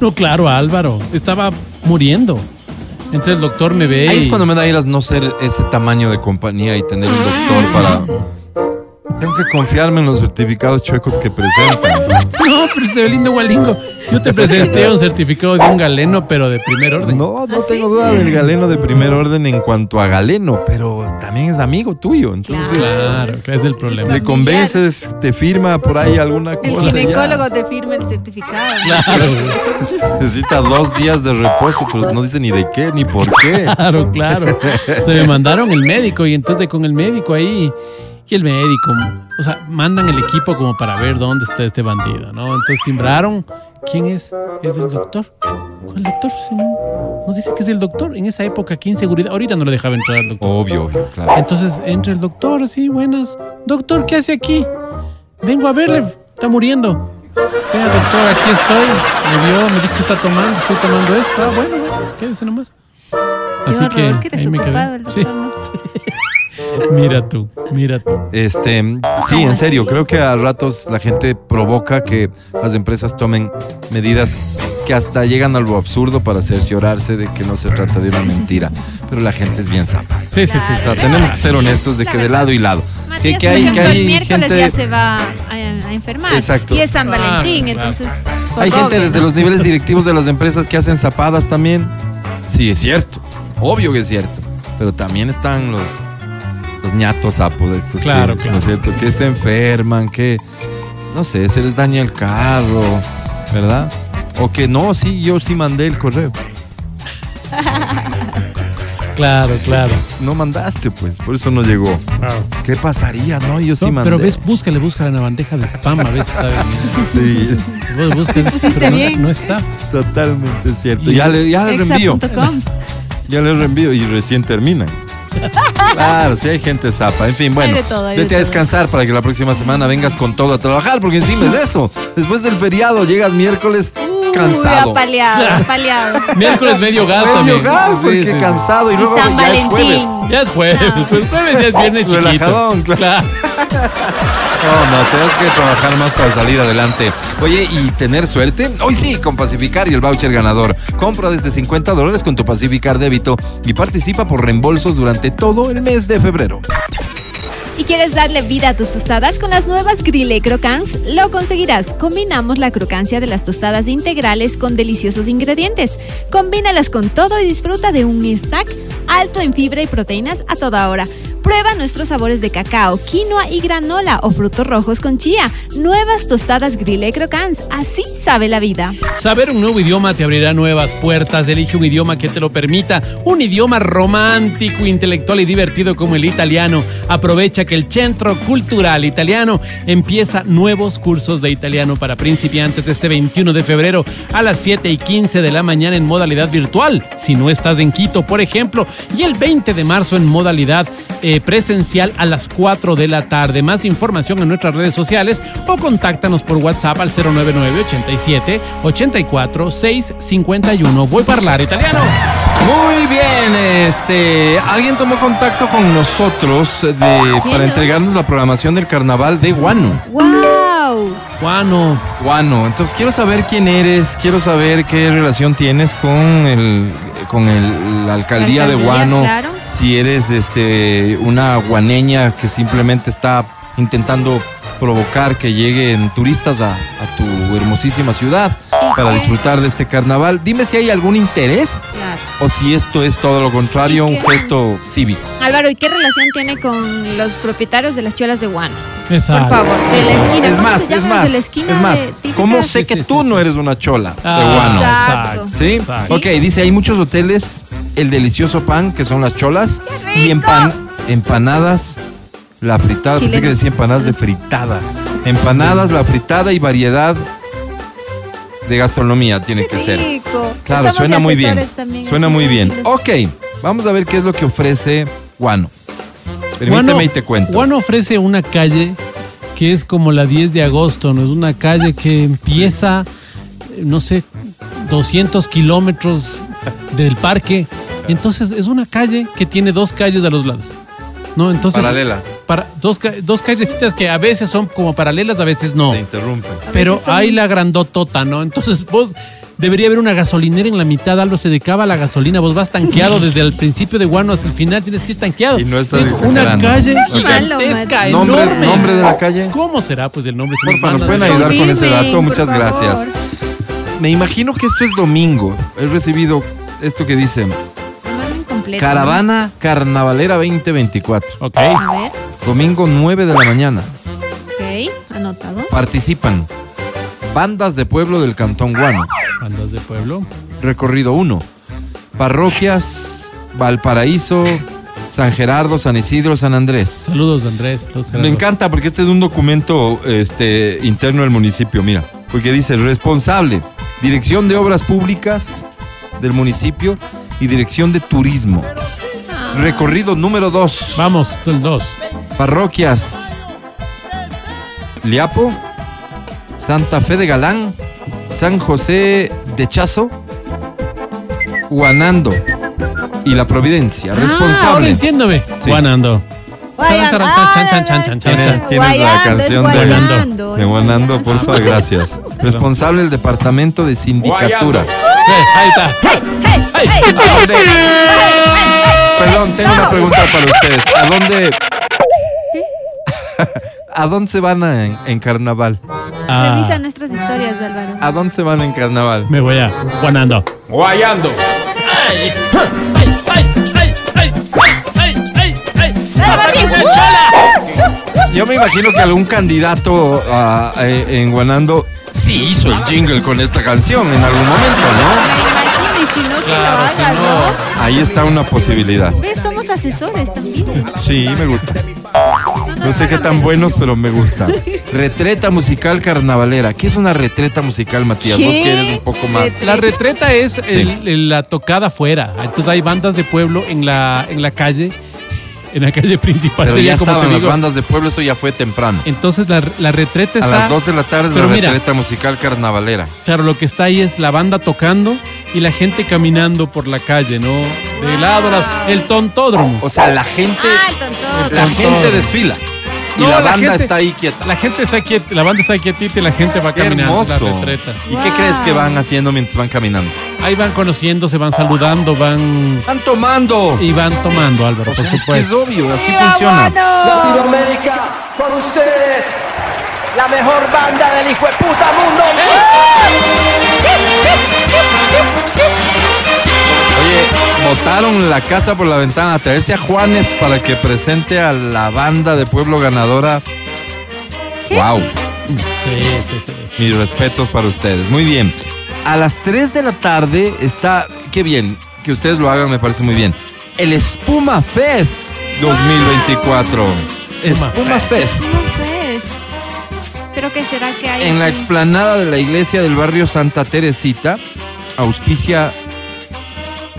No, claro, Álvaro. Estaba muriendo. Entonces el doctor me ve. Ahí es y- cuando me da iras no ser ese tamaño de compañía y tener un doctor para... Tengo que confiarme en los certificados chuecos que presentan. No, pero este lindo gualingo. Yo te presenté un certificado de un galeno, pero de primer orden. No, no tengo duda del galeno de primer orden en cuanto a galeno, pero también es amigo tuyo. Entonces, Claro, que es el problema. le convences, te firma por ahí alguna El cosa. ya. ginecólogo te firma el certificado. Claro, Necesita dos días de reposo, pero no dice ni de qué ni por qué. claro, claro. Se me mandaron el médico y entonces con el médico ahí. Y el médico, o sea, mandan el equipo como para ver dónde está este bandido, ¿no? Entonces timbraron, ¿Quién es? ¿Es el doctor? ¿Cuál doctor? No, no dice que es el doctor. En esa época, aquí inseguridad. Ahorita no lo dejaba entrar al doctor. Obvio, obvio, claro. Entonces entra el doctor, así, buenas. Doctor, ¿qué hace aquí? Vengo a verle, está muriendo. Vea, doctor, aquí estoy. Me vio, me dijo que está tomando, estoy tomando esto. Ah, bueno, bueno, quédese nomás. Así que, horror, qué ahí me quedé. el Sí, doctor, ¿no? sí. Mira tú, mira tú. Este, sí, en serio, creo que a ratos la gente provoca que las empresas tomen medidas que hasta llegan a lo absurdo para cerciorarse de que no se trata de una mentira. Pero la gente es bien zapa. Sí, sí, sí. O sí. sea, tenemos que ser honestos de que de lado y lado. Que, Matías, que por hay, que ejemplo, el hay miércoles gente, ya se va a, a enfermar. Exacto. Y es San Valentín, claro. entonces. hay gente desde ¿no? los niveles directivos de las empresas que hacen zapadas también. Sí, es cierto. Obvio que es cierto. Pero también están los, los ñatos sapos de estos Claro, que, claro. ¿no es cierto? que se enferman, que, no sé, se les daña el carro, ¿verdad? O que no, sí, yo sí mandé el correo. Claro, claro. No mandaste, pues, por eso no llegó. ¿Qué pasaría? No, yo sí No, mandé. pero ves, búscale, búscale en la bandeja de spam, a veces, ¿sabes? Sí, Vos buscas, pero no, bien. no está. totalmente cierto. Y- Ya le, ya le reenvío. Ya le reenvío y recién terminan. Claro, sí hay gente zapa. En fin, bueno, Hay de todo, hay de vete a descansar para que la próxima semana vengas con todo a trabajar, porque encima es eso. Después del feriado llegas miércoles Uy, cansado. apaleado, apaleado. Miércoles medio gas Medio también. gas, porque sí, sí. cansado y Y luego San ya es jueves. Valentín. Ya es jueves, No. pues jueves ya es viernes chiquito. Relajadón, claro. No, no, tenemos que trabajar más para salir adelante. Oye, y tener suerte, hoy sí, con Pacificar y el voucher ganador. Compra desde 50 dólares con tu Pacificar débito y participa por reembolsos durante todo el mes de febrero. ¿Y quieres darle vida a tus tostadas con las nuevas Grille Crocans? Lo conseguirás. Combinamos la crocancia de las tostadas integrales con deliciosos ingredientes. Combínalas con todo y disfruta de un snack alto en fibra y proteínas a toda hora. Prueba nuestros sabores de cacao, quinoa y granola o frutos rojos con chía. Nuevas tostadas Grille Crocans. Así sabe la vida. Saber un nuevo idioma te abrirá nuevas puertas. Elige un idioma que te lo permita. Un idioma romántico, intelectual y divertido como el italiano. Aprovecha que el Centro Cultural Italiano empieza nuevos cursos de italiano para principiantes este 21 de febrero a las 7 y 15 de la mañana en modalidad virtual, si no estás en Quito, por ejemplo, y el 20 de marzo en modalidad eh, presencial a las 4 de la tarde. Más información en nuestras redes sociales o contáctanos por WhatsApp al 099 87 84 651. Voy a hablar italiano. Muy bien, este, alguien tomó contacto con nosotros de, para no? entregarnos la programación del carnaval de Guano. ¡Wow! Juano, Guano, entonces quiero saber quién eres, quiero saber qué relación tienes con el con el- la alcaldía de alcaldía, Guano. claro. Si eres este una guaneña que simplemente está intentando provocar que lleguen turistas a, a tu hermosísima ciudad para disfrutar de este carnaval. Dime si hay algún interés Claro. o si esto es todo lo contrario, ¿Y un gesto cívico. Álvaro, ¿y qué relación tiene con los propietarios de las cholas de Guano? Por exacto. favor, de la esquina. Es ¿Cómo más, se es más, de la esquina es más. de? ¿Cómo sé Sí, que sí, tú sí, no eres una chola de Ah, Guano? Exacto. ¿Sí? exacto. Ok, dice, hay muchos hoteles, el delicioso pan, que son las cholas, y rico! empan- empanadas, la fritada, pensé que decía empanadas de fritada. Empanadas, la fritada y variedad de gastronomía tiene que ser. Rico. Claro, Estamos suena muy bien. Suena muy bien. Ok, vamos a ver qué es lo que ofrece Guano. Permíteme Guano- y te cuento. Guano ofrece una calle que es como la 10 de agosto, ¿no? Es una calle que empieza, eh, no sé, 200 kilómetros del parque. Entonces es una calle que tiene dos calles a los lados. ¿No? Entonces. Paralelas. Para, dos, dos callecitas que a veces son como paralelas, a veces no. Te interrumpen. Pero hay la grandotota, ¿no? Entonces vos debería haber una gasolinera en la mitad, algo se decaba la gasolina, vos vas tanqueado desde el principio de Guano hasta el final, tienes que ir tanqueado. Y no estás es una calle gigantesca, Malo, Nombre, enorme. nombre de la calle. ¿Cómo será pues el nombre? Se Porfa, nos pueden ayudar con ese dato. Muchas favor. gracias. Me imagino que esto es domingo. He recibido esto que dice Caravana Carnavalera 2024. Ok. A ver, Domingo 9 de la mañana. ok, anotado. Participan bandas de pueblo del Cantón Guano. Bandas de pueblo. Recorrido 1. Parroquias Valparaíso, San Gerardo, San Isidro, San Andrés. Saludos Andrés. saludos, Me encanta porque este es un documento este, interno del municipio. Mira, Porque dice responsable, dirección de obras públicas del municipio y dirección de turismo. Recorrido número 2. Vamos, el 2. Parroquias. Liapo, Santa Fe de Galán, San José de Chazo, Guanando y La Providencia. Ah, ahora Responsable. entiéndome. Sí. Guanando. ¿Tienes, la canción de, Guanando, porfa? Gracias. Responsable del departamento de sindicatura. Eh, ahí está. Perdón, tengo una pregunta para ustedes. ¿A dónde? ¿A dónde se van a- en, en carnaval? Ah, Revisa nuestras historias, Álvaro. ¿A dónde se van en carnaval? me voy a Guanando. Guayando. Yo me imagino que algún candidato eh, en Guanando sí hizo el jingle con esta canción en algún momento, ¿no? Me imagino, y si no, que Claro, lo si haga, no. ¿no? Ahí está una posibilidad. ¿Ves? Somos asesores también. Sí, me gusta. No sé qué tan buenos, pero me gusta. Retreta musical carnavalera. ¿Qué es una retreta musical, Matías? Vos ¿Qué? que eres un poco más. Retreta. La retreta es el- el- la tocada afuera. Entonces hay bandas de pueblo en la, en la calle, en la calle principal. Pero ya como estaban las bandas de pueblo, eso ya fue temprano. Entonces la, la retreta A está. las 2 de la tarde Pero la mira. retreta musical carnavalera. Claro, lo que está ahí es la banda tocando y la gente caminando por la calle, ¿no? De lado a lado. El tontódromo. O sea, la gente, Ah, el tontón. la gente desfila. Y No, la la banda gente- está ahí quieta. La gente está quieta, la banda está quietita y la gente va Qué caminando. hermoso. La retreta. ¿Y qué crees que van haciendo mientras van caminando? Ahí van conociendo, se van saludando, van ¡Están tomando! y van tomando, Álvaro, O por sea, es que es supuesto. obvio, así ¡Viva funciona. Guano! Latinoamérica, con ustedes, la mejor banda del hijo de puta mundo. Oye, botaron la casa por la ventana a traerse a Juanes para que presente a la banda de pueblo ganadora. ¡Wow! Sí, sí, sí. Mis respetos para ustedes. Muy bien. A las 3 de la tarde está. Qué bien. Que ustedes lo hagan, me parece muy bien. El Espuma Fest 2024. Espuma Espuma Fest. ¿Pero qué será que hay? En la explanada de la iglesia del barrio Santa Teresita, auspicia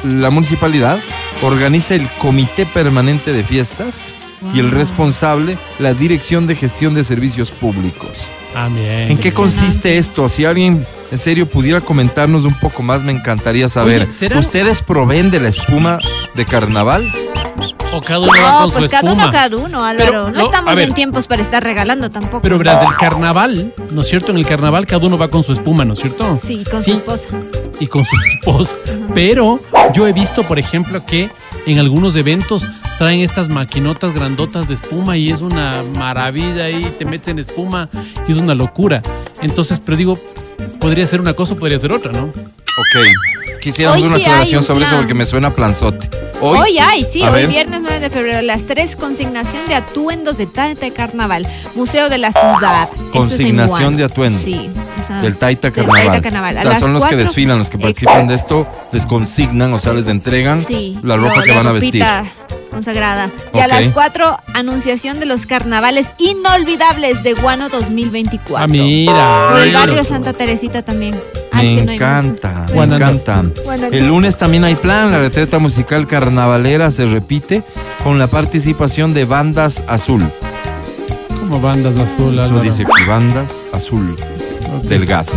la municipalidad, organiza el Comité Permanente de Fiestas y el Wow. responsable, la Dirección de Gestión de Servicios Públicos. Ah, bien. ¿En qué consiste esto? Si alguien en serio pudiera comentarnos un poco más, me encantaría saber. Oye, ¿será- ¿Ustedes proveen de la espuma de carnaval? O cada uno va No, con pues su cada espuma. uno, cada uno, Álvaro. Pero, no, no, estamos en tiempos para estar regalando tampoco. Pero verás, del carnaval, ¿no es cierto? En el carnaval cada uno va con su espuma, ¿no es cierto? Sí, con Sí. su esposa. y con su esposa. Pero yo he visto, por ejemplo, que en algunos eventos traen estas maquinotas grandotas de espuma y es una maravilla ahí, te meten espuma y es una locura. Entonces, pero digo, podría ser una cosa o podría ser otra, ¿no? Ok. Quisiéramos Hoy una sí hay aclaración un sobre eso porque me suena planzote. Hoy, Hoy, hay, sí, A hoy ver. viernes 9 de febrero a las 3, consignación de atuendos de Taita Carnaval, Museo de la Ciudad. Consignación de atuendos. Sí. o sea, Del Taita del Carnaval. Taita Carnaval. A O sea, son los que desfilan, los que participan de esto, les consignan, o sea, les entregan Sí, la ropa que van a vestir. Consagrada. Y a las 4, anunciación de los carnavales inolvidables de Guano 2024. Ah, mira. Por el barrio Santa Teresita también. Me que encanta, me encanta. El lunes también hay plan, la retreta musical carnavalera se repite con la participación de Bandas Azul. Como bandas azul, Eso dice aquí, Bandas Azul, Delgado.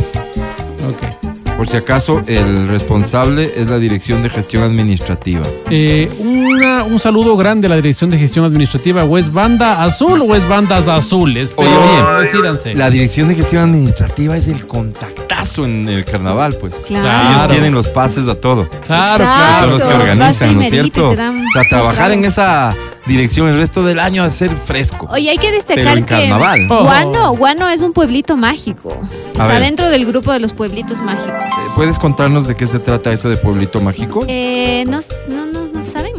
ok. Por si acaso, el responsable es la Dirección de Gestión Administrativa. Eh, una- un saludo grande a la Dirección de Gestión Administrativa. ¿O es banda azul o es bandas azules? Oye, Pero oye, decídanse. La Dirección de Gestión Administrativa es el contactazo en el carnaval, pues. Claro. Ellos tienen los pases a todo. Claro, claro. Son los que organizan, ¿no es cierto? O sea, trabajar en esa dirección el resto del año a ser fresco. Oye, hay que destacar en que carnaval. Oh. Guano, Guano es un pueblito mágico. Está ver. dentro del grupo de los pueblitos mágicos. ¿Puedes contarnos de qué se trata eso de Pueblito Mágico? Eh, no, no, no, no saben.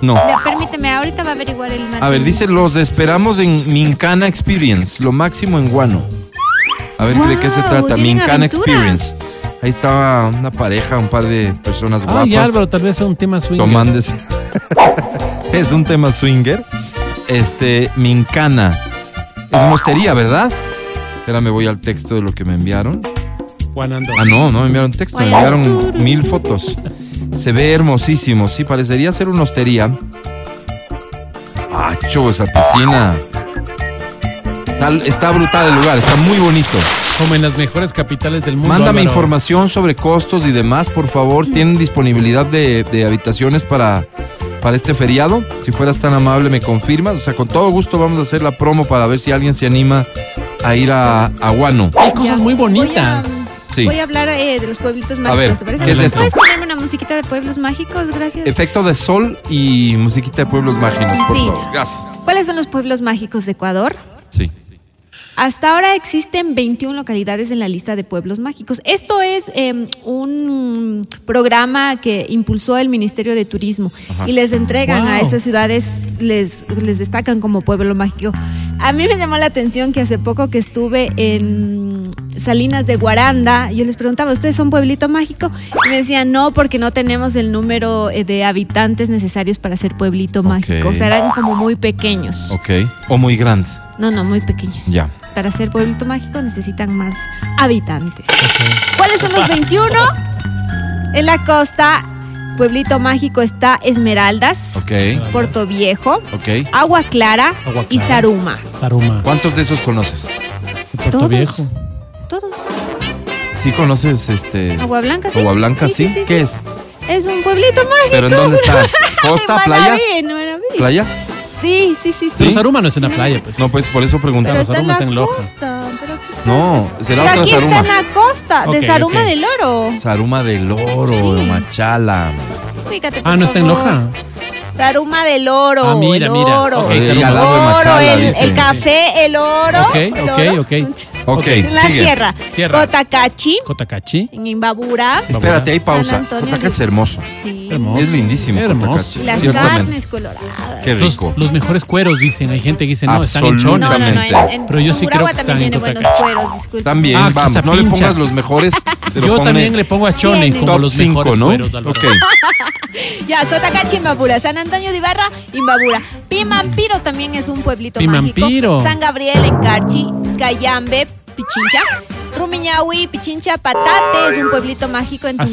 No. Permíteme, ahorita va a averiguar el A ver, dice, los esperamos en Mincana Experience, lo máximo en Guano. A ver, ¿de qué se trata? Mincana aventura. Experience. Ahí estaba una pareja, un par de personas guapas. Ay, Álvaro, tal vez sea un tema swing. tomándose. es un tema swinger. Este, Mincana. Es una hostería, ¿verdad? Espérame, voy al texto de lo que me enviaron. Juan Ah, no, no me enviaron texto, me enviaron mil fotos. Se ve hermosísimo, sí, parecería ser una hostería. Ah, cho, esa piscina. Está brutal el lugar, está muy bonito. Como en las mejores capitales del mundo. Mándame Álvaro. información sobre costos y demás, por favor. ¿Tienen disponibilidad de, de habitaciones para, para este feriado? Si fueras tan amable, me confirmas. O sea, con todo gusto vamos a hacer la promo para ver si alguien se anima a ir a, a Guano. Hay cosas muy voy a- bonitas. Sí. Voy a hablar eh, de los pueblitos mágicos. ver, ¿te parece? ¿qué es esto? ¿Puedes ponerme una musiquita de pueblos mágicos? Gracias. Efecto de sol y musiquita de pueblos mágicos, por Sí. favor. Gracias. ¿Cuáles son los pueblos mágicos de Ecuador? Sí. Hasta ahora existen 21 localidades en la lista de pueblos mágicos. Esto es eh, un programa que impulsó el Ministerio de Turismo y les entregan a estas ciudades, les, les destacan como pueblo mágico. A mí me llamó la atención que hace poco que estuve en Salinas de Guaranda, yo les preguntaba, ¿ustedes son pueblito mágico? Y me decían, no, porque no tenemos el número eh, de habitantes necesarios para ser pueblito mágico. O sea, eran como muy pequeños. Ok. O muy grande. No, no, muy pequeños. Ya. Para ser pueblito mágico necesitan más habitantes. ¿Cuáles son los 21? En la costa, pueblito mágico está Esmeraldas. Puerto Viejo. Agua Clara, Agua y. Saruma. Saruma. ¿Cuántos de esos conoces? Puerto Todos. Viejo. Todos. ¿Sí conoces este. Agua Blanca, sí. Agua Blanca, sí. Sí, sí, sí, ¿Qué sí. es? Es un pueblito mágico. ¿Pero en dónde está? ¿Costa, playa? Manaví, en Manaví. ¿Playa? Sí, sí, sí, sí. Pero Saruma no es una playa, pues. No, pues por eso preguntaba. Pero está en Saruma la está en Loja. costa. ¿pero qué No, será Pero otra aquí Saruma. está en la costa, de Ok, Saruma ok. del Oro. Saruma del Oro, Sí. Machala. Fíjate, por Ah, no está en favor. Loja. Saruma del oro. Ah, mira, el mira. oro. Ok, Ahí Saruma. al lado de oro, Machala, el, dice. el café, el oro. Ok, el ok, oro. ok. Ok, En la sigue. sierra. Sierra. Cotacachi, Cotacachi. en Imbabura. Espérate, hay pausa. Cotacachi es hermoso. Sí. Hermoso. Es lindísimo Hermoso. Cotacachi. Las carnes coloradas. Qué rico. los mejores cueros, dicen. Hay gente que dice, no, están en No, no, no. En, Exactamente. en Pero yo sí creo que también están en tiene buenos cueros, disculpe. También, Ah, vamos. No le pongas los mejores. pero Yo también le pongo a Chone como los 5, mejores ¿no? cueros. Ok. Ya, Cotacachi, Imbabura. San Antonio de Ibarra, Imbabura. Pimampiro también es un pueblito Pimampiro. mágico. San Gabriel, en Carchi. Cayambe, Pichincha. Rumiñahui, Pichincha, Patate, es un pueblito mágico en ¿Ah,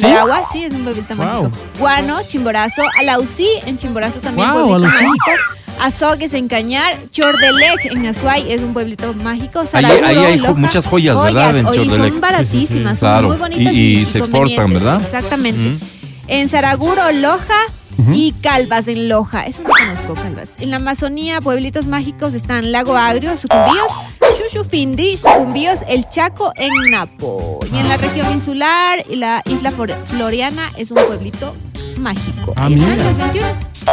sí? Es un pueblito Wow. mágico. Guano, Chimborazo. Alausí, en Chimborazo también Wow, pueblito Alausí. mágico. Azogues en Cañar, Chordelec en Azuay es un pueblito mágico. Ahí, hay Loja. muchas joyas, ¿verdad? En Chordelec. son baratísimas, Sí, sí, sí. son muy Claro. bonitas Y- y se exportan. ¿verdad? Exactamente. En Saraguro, Loja y Calvas en Loja. Eso no conozco, Calvas. En la Amazonía, pueblitos mágicos están Lago Agrio, Sucumbíos, Chuchufindi, Sucumbíos, El Chaco en Napo. Y en la región insular, y la isla Flor- Floriana es un pueblito mágico. Ah, Ahí están mira. los 21.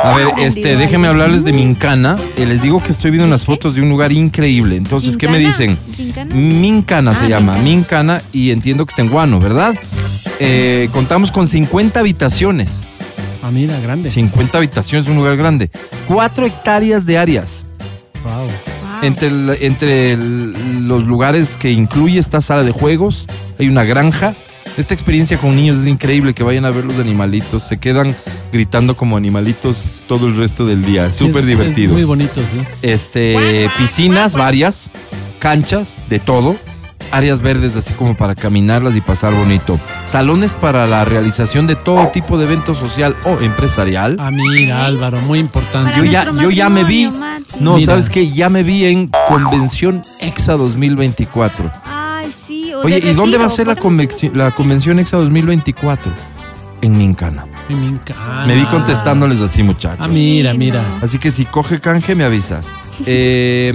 A ver, este, déjenme hablarles de Mincana. Eh, les digo que estoy viendo unas fotos de un lugar increíble. Entonces, ¿qué me dicen? Gincana. Mincana se Ah, llama, Mincana. Mincana, y entiendo que está en Guano, ¿verdad? Eh, contamos con 50 habitaciones. Ah, mira, grande. 50 habitaciones, un lugar grande. 4 hectáreas de áreas. Wow. Wow. Entre, el- entre el- los lugares que incluye esta sala de juegos, hay una granja. Esta experiencia con niños es increíble, que vayan a ver los animalitos. Se quedan gritando como animalitos todo el resto del día. Súper Es- divertido. es muy bonito, sí. este, piscinas varias, canchas de todo, áreas verdes así como para caminarlas y pasar bonito, salones para la realización de todo tipo de evento social o empresarial. Ah, mira, Álvaro, muy importante. Yo ya, nuestro yo ya me vi, Mati. no, Mira. sabes que ya me vi en Convención EXA 2024. Ay, sí. o Oye, ¿y dónde va a ser la, podemos ir. convenci- la Convención EXA 2024? En Mincana. Ay, Me encanta. Me vi contestándoles así, muchachos. Ah, mira, mira. Así que si coge canje, me avisas. Eh,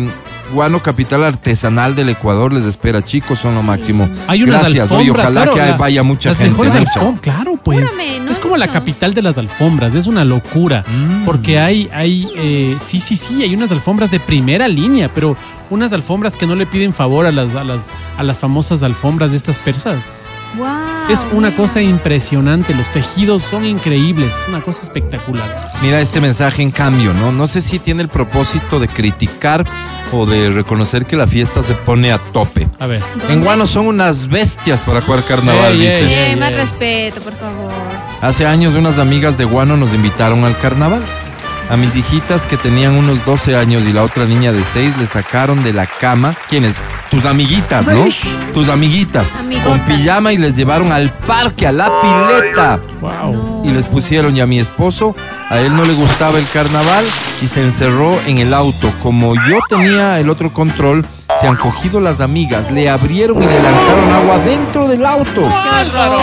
Guano, capital artesanal del Ecuador, les espera, chicos, son lo máximo. Hay unas Gracias, alfombras, oye, ojalá claro, que la- vaya mucha las gente. mejores mucha. alfombras, claro, pues. No es como la capital de las alfombras, es una locura. Mm. Porque hay, hay, eh, sí, sí, sí, hay unas alfombras de primera línea, pero unas alfombras que no le piden favor a las, a las, a las famosas alfombras de estas persas. Wow, es una mira. cosa impresionante, los tejidos son increíbles, es una cosa espectacular. Mira este mensaje en cambio, ¿no? No sé si tiene el propósito de criticar o de reconocer que la fiesta se pone a tope. A ver. En Guano son unas bestias para jugar carnaval, Ey, dice. ey, Eh, más respeto, por favor. Hace años unas amigas de Guano nos invitaron al carnaval. A mis hijitas que tenían unos 12 años y la otra niña de 6 le sacaron de la cama. ¿Quiénes? tus amiguitas, ¿no? Tus amiguitas. Con pijama y les llevaron al parque, a la pileta. Wow. Y les pusieron, y a mi esposo, a él no le gustaba el carnaval y se encerró en el auto. Como yo tenía el otro control, se han cogido las amigas, le abrieron y le lanzaron agua dentro del auto.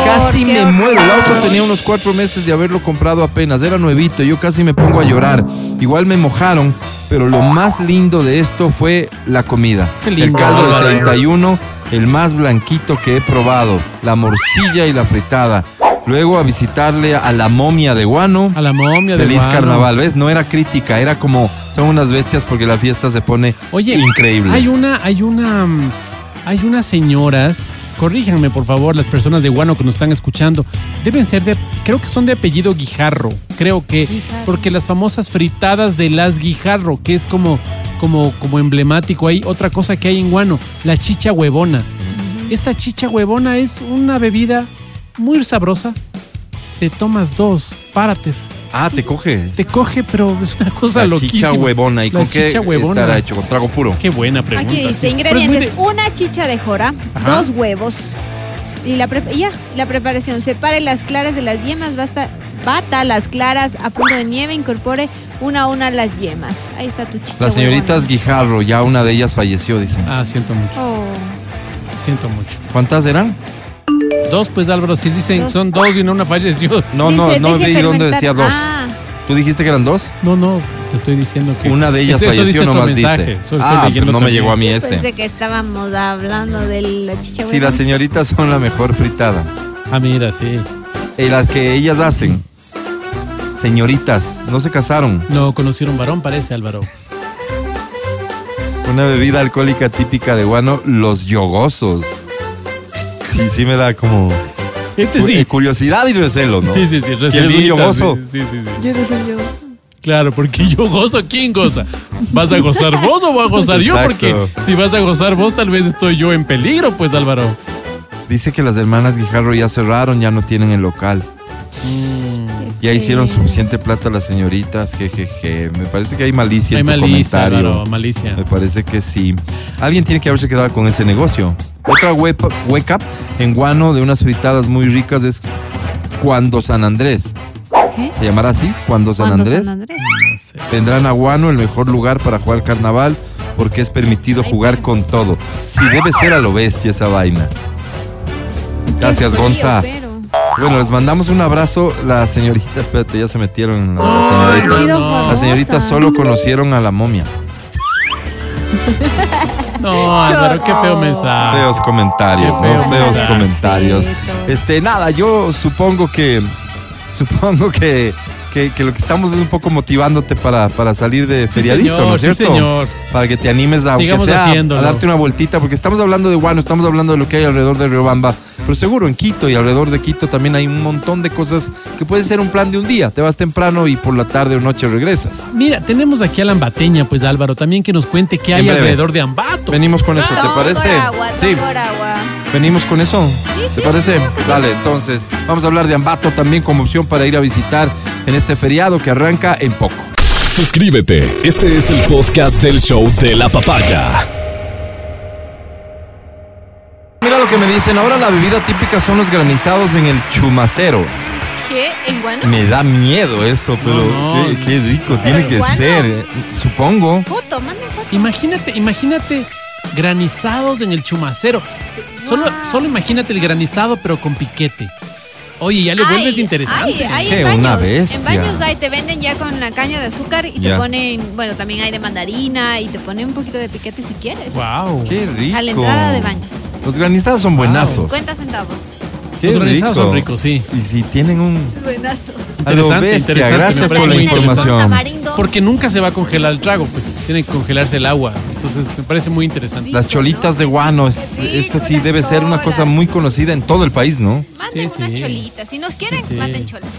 Casi qué me horror. muero. El auto tenía unos cuatro meses de haberlo comprado apenas. Era nuevito. Yo casi me pongo a llorar. Igual me mojaron. Pero lo más lindo de esto fue la comida. Qué lindo, el caldo de Álvaro. 31, el más blanquito que he probado. La morcilla y la fritada. Luego a visitarle a la momia de Guano. A la momia de Feliz Guano. carnaval, ¿ves? No era crítica, era como son unas bestias porque la fiesta se pone Oye, increíble. Hay una, hay una, mm, hay unas señoras, corríjanme por favor, las personas de Guano que nos están escuchando, deben ser de, creo que son de apellido Guijarro, creo que, Guijarro. porque las famosas fritadas de las Guijarro, que es como, como, como emblemático, hay otra cosa que hay en Guano, la chicha huevona. Esta chicha huevona es una bebida muy sabrosa. Te tomas dos, párate. Ah, te coge. Te coge, pero es una cosa La loquísima. chicha huevona. ¿Y La con qué chicha huevona. estará hecho? Con trago puro. Qué buena pregunta. Aquí dice sí. Pero es muy ingredientes: de- una chicha de jora, Ajá. dos huevos y la pre- ya, la preparación. Separe las claras de las yemas, basta, bata las claras a punto de nieve, incorpore una a una las yemas. Ahí está tu chicha. Las señoritas huevona. Guijarro, ya una de ellas falleció, dicen. Ah, siento mucho, Oh, siento mucho. ¿Cuántas eran? Dos, pues Álvaro, si dicen Dos. son dos y no una falleció. No, no, dice, no vi dónde decía dos. Ah, ¿Tú dijiste que eran dos? No, no, te estoy diciendo que. Una de ellas Eso- eso falleció, dice nomás mensaje, dice. Ah, no me llegó a mí pensé ese. que estábamos hablando de la chicha Si huevona. las señoritas son la mejor fritada. Ah, mira, sí. Y las que ellas hacen. Señoritas, no se casaron. No, conocieron varón, parece Álvaro. Una bebida alcohólica típica de Guano, los yogosos. Sí, sí me da como Este sí. eh, curiosidad y recelo, ¿no? Sí, sí, sí. ¿Quieres un yogoso? Sí, sí, sí. Yo no soy yo. Claro, porque yo gozo, ¿quién goza? ¿Vas a gozar vos o voy a gozar yo? Porque si vas a gozar vos, tal vez estoy yo en peligro, pues Álvaro. Dice que las hermanas Guijarro ya cerraron, ya no tienen el local. Ya hicieron suficiente plata las señoritas, jejeje. Me parece que hay malicia Hay en tu malicia, comentario. Álvaro, malicia. Me parece que sí. Alguien tiene que haberse quedado con ese negocio. Otra huepa- hueca en Guano de unas fritadas muy ricas es Cuando San Andrés. ¿Qué? ¿Se llamará así? Cuando San ¿Cuándo Andrés. San Andrés? No sé. Vendrán a Guano, el mejor lugar para jugar carnaval, porque es permitido Ay, jugar con todo. Sí, debe ser a lo bestia esa vaina. Gracias, frío, Gonza. pero- Bueno, les mandamos un abrazo. Las señoritas, espérate, ya se metieron las señoritas. No. famosa. Las señoritas solo conocieron a la momia. No, Álvaro, qué feo mensaje. Feos comentarios, Qué feo ¿no? Feos mensaje. comentarios. Este, nada, yo supongo que. Supongo que. Que, que lo que estamos es un poco motivándote para, para salir de feriadito, señor, ¿no es sí, cierto? señor. Para que te animes a, aunque sea, haciéndolo. a darte una vueltita, porque estamos hablando de Guano, estamos hablando de lo que hay alrededor de Riobamba, pero seguro en Quito y alrededor de Quito también hay un montón de cosas que puede ser un plan de un día. Te vas temprano y por la tarde o noche regresas. Mira, tenemos aquí a la Ambateña, pues Álvaro, también que nos cuente qué hay alrededor de Ambato. Venimos con eso, ¿te parece? por agua, toma Sí. por agua. Venimos con eso. ¿Te sí, parece? que sí. Dale, entonces vamos a hablar de Ambato también como opción para ir a visitar en este feriado que arranca en poco. Suscríbete. Este es el podcast del show de la papaya. Que me dicen, ahora la bebida típica son los granizados en el chumacero. ¿Qué? ¿En Guano? Me da miedo eso, pero No, qué, no. qué rico tiene que ser, eh, supongo. Foto, manden foto. Imagínate, imagínate granizados en el chumacero. Solo, solo imagínate el granizado, pero con piquete. Oye, ya le vuelves Ay, interesante. ay, ay, Qué en baños, una bestia. En baños hay, te venden ya con la caña de azúcar y te ponen, bueno, también hay de mandarina y te ponen un poquito de piquete si quieres. Wow. Qué rico. A la entrada de baños. Los granizados son buenazos. 50 centavos. Qué Los granizados rico. son ricos, sí. Y si tienen un... Buenazo. A lo Interesante, bestia, interesante, gracias por la información. Porque nunca se va a congelar el trago, pues tiene que congelarse el agua. Entonces me parece muy interesante. Las cholitas de guano, es- Qué rico, esto sí debe ser una cosa muy conocida en todo el país, ¿no? Manden Sí, unas sí. cholitas. Si nos quieren, Sí, sí. manden cholas.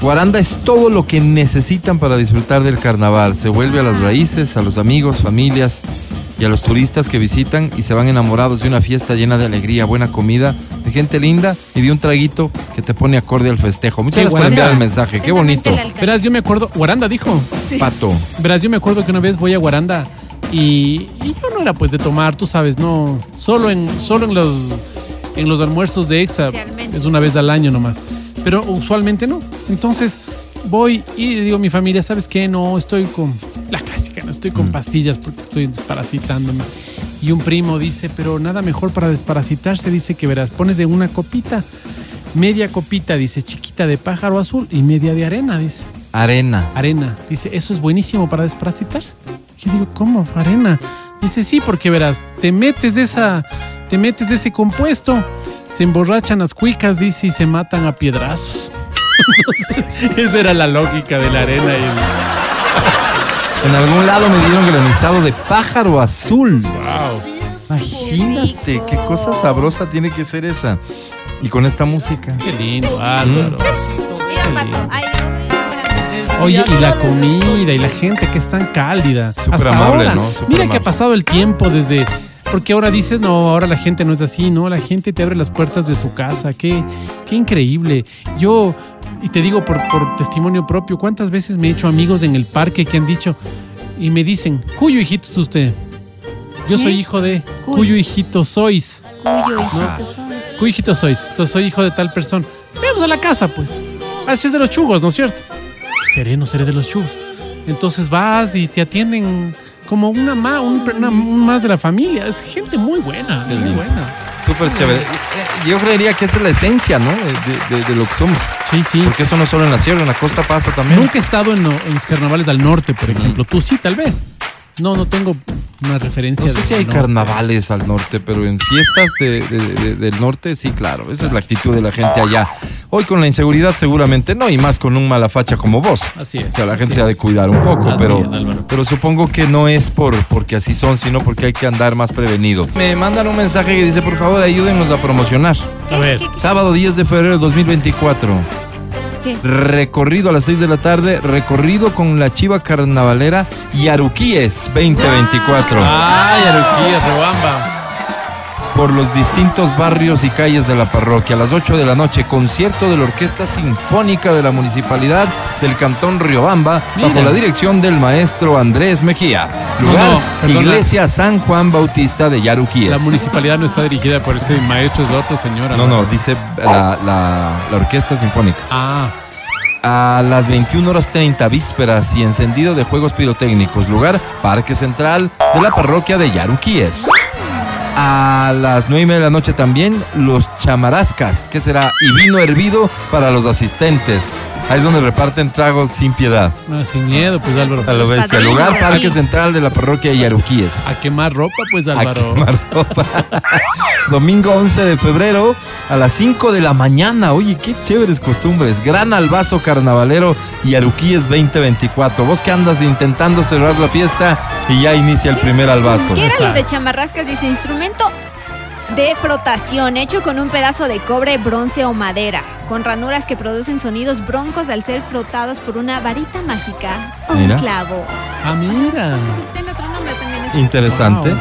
Guaranda es todo lo que necesitan para disfrutar del carnaval. Se vuelve a las raíces, a los amigos, familias y a los turistas que visitan y se van enamorados de una fiesta llena de alegría, buena comida, de gente linda y de un traguito que te pone acorde al festejo. Muchas gracias por enviar el mensaje. Qué bonito. Verás, yo me acuerdo, Guaranda dijo. Pato. Verás, yo me acuerdo que una vez voy a Guaranda Y, y yo no era pues de tomar, tú sabes, no. Solo en, solo en los en los almuerzos de Exa. Es una vez al año nomás. Pero usualmente no. Entonces voy y le digo a mi familia, ¿sabes qué? No, estoy con la no estoy con pastillas porque estoy desparasitándome. Y un primo dice, pero nada mejor para desparasitarse, dice que verás, pones de una copita, media copita, dice, chiquita de pájaro azul y media de arena, dice Arena. arena. Dice, eso es buenísimo para desparasitarse. Yo digo, ¿cómo? Arena. Dice, sí, porque verás, te metes de esa, te metes de ese compuesto, se emborrachan las cuicas, dice, y se matan a piedrazos. Entonces, esa era la lógica de la arena y el- En algún lado me dieron granizado de pájaro azul. Wow. Imagínate, qué cosa sabrosa tiene que ser esa. Y con esta música. Qué lindo, Álvaro. Mira, Pato. Ay, no, Oye, y la comida y la gente que es tan cálida. Súper amable, ahora. ¿no? Mira amable. que ha pasado el tiempo desde. Porque ahora dices, no, ahora la gente no es así, ¿no? La gente te abre las puertas de su casa. Qué, qué increíble. Yo, y te digo por, por testimonio propio, ¿cuántas veces me he hecho amigos en el parque que han dicho y me dicen, ¿cuyo hijito es usted? Yo soy hijo de. Cuyo. ¿Cuyo hijito sois? Cuyo hijito soy. ¿Cuyo hijito sois? Entonces soy hijo de tal persona. Veamos a la casa, pues. Así es de los chugos, ¿no es cierto? Seré, no seré de los chugos. Entonces vas y te atienden como una más, un, una- más de la familia. Es gente muy buena, Qué muy lindo. buena. Súper chévere. Yo creería que esa es la esencia, ¿no? De, de- de lo que somos. Sí, sí. Porque eso no solo en la sierra, en la costa pasa también. Nunca he estado en, lo- en los carnavales del norte, por ejemplo. Tú sí, tal vez. No, no tengo una referencia. No sé de- si hay carnavales al norte, pero en fiestas de- de- de- del norte sí, claro. Esa es la actitud de la gente allá. Hoy con la inseguridad seguramente no, y más con un mala facha como vos. Así es, O sea, la gente se ha de cuidar un poco, Así pero, es, pero supongo que no es por porque así son, sino porque hay que andar más prevenido. Me mandan un mensaje que dice, por favor, ayúdenos a promocionar. A ver. Sábado 10 de febrero de 2024. ¿Qué? Recorrido a las 6 de la tarde, recorrido con la chiva carnavalera Yaruquíes 2024. Ay, Aruquía, Robamba. Por los distintos barrios y calles de la parroquia. A las 8 de la noche, concierto de la Orquesta Sinfónica de la Municipalidad del Cantón Riobamba, Mira. bajo la dirección del maestro Andrés Mejía. Lugar, No, no, perdona. Iglesia San Juan Bautista de Yaruquíes. La municipalidad no está dirigida por este maestro, es otro señor. No, no, dice la, la- la Orquesta Sinfónica. Ah, A las 21 horas 30, vísperas y encendido de juegos pirotécnicos. Lugar, Parque Central de la parroquia de Yaruquíes. A las 9 y media de la noche también, los chamarascas, que será y vino hervido para los asistentes. Ahí es donde reparten tragos sin piedad. no, sin miedo, pues Álvaro. A lo bestia. Lugar, Parque. Central de la parroquia de Yaruquíes. A quemar ropa, pues A Álvaro. quemar ropa. Domingo 11 de febrero a las 5 de la mañana. Oye, qué chéveres costumbres. Gran albazo carnavalero y Aruquíes 2024. Vos que andas intentando cerrar la fiesta y ya inicia el primer albazo. ¿Qué era lo de chamarrascas? Dice instrumento de frotación hecho con un pedazo de cobre, bronce o madera, con ranuras que producen sonidos broncos al ser frotados por una varita mágica o un Mira. clavo. Ah, mira. Tiene otro nombre también. este. Interesante. Wow.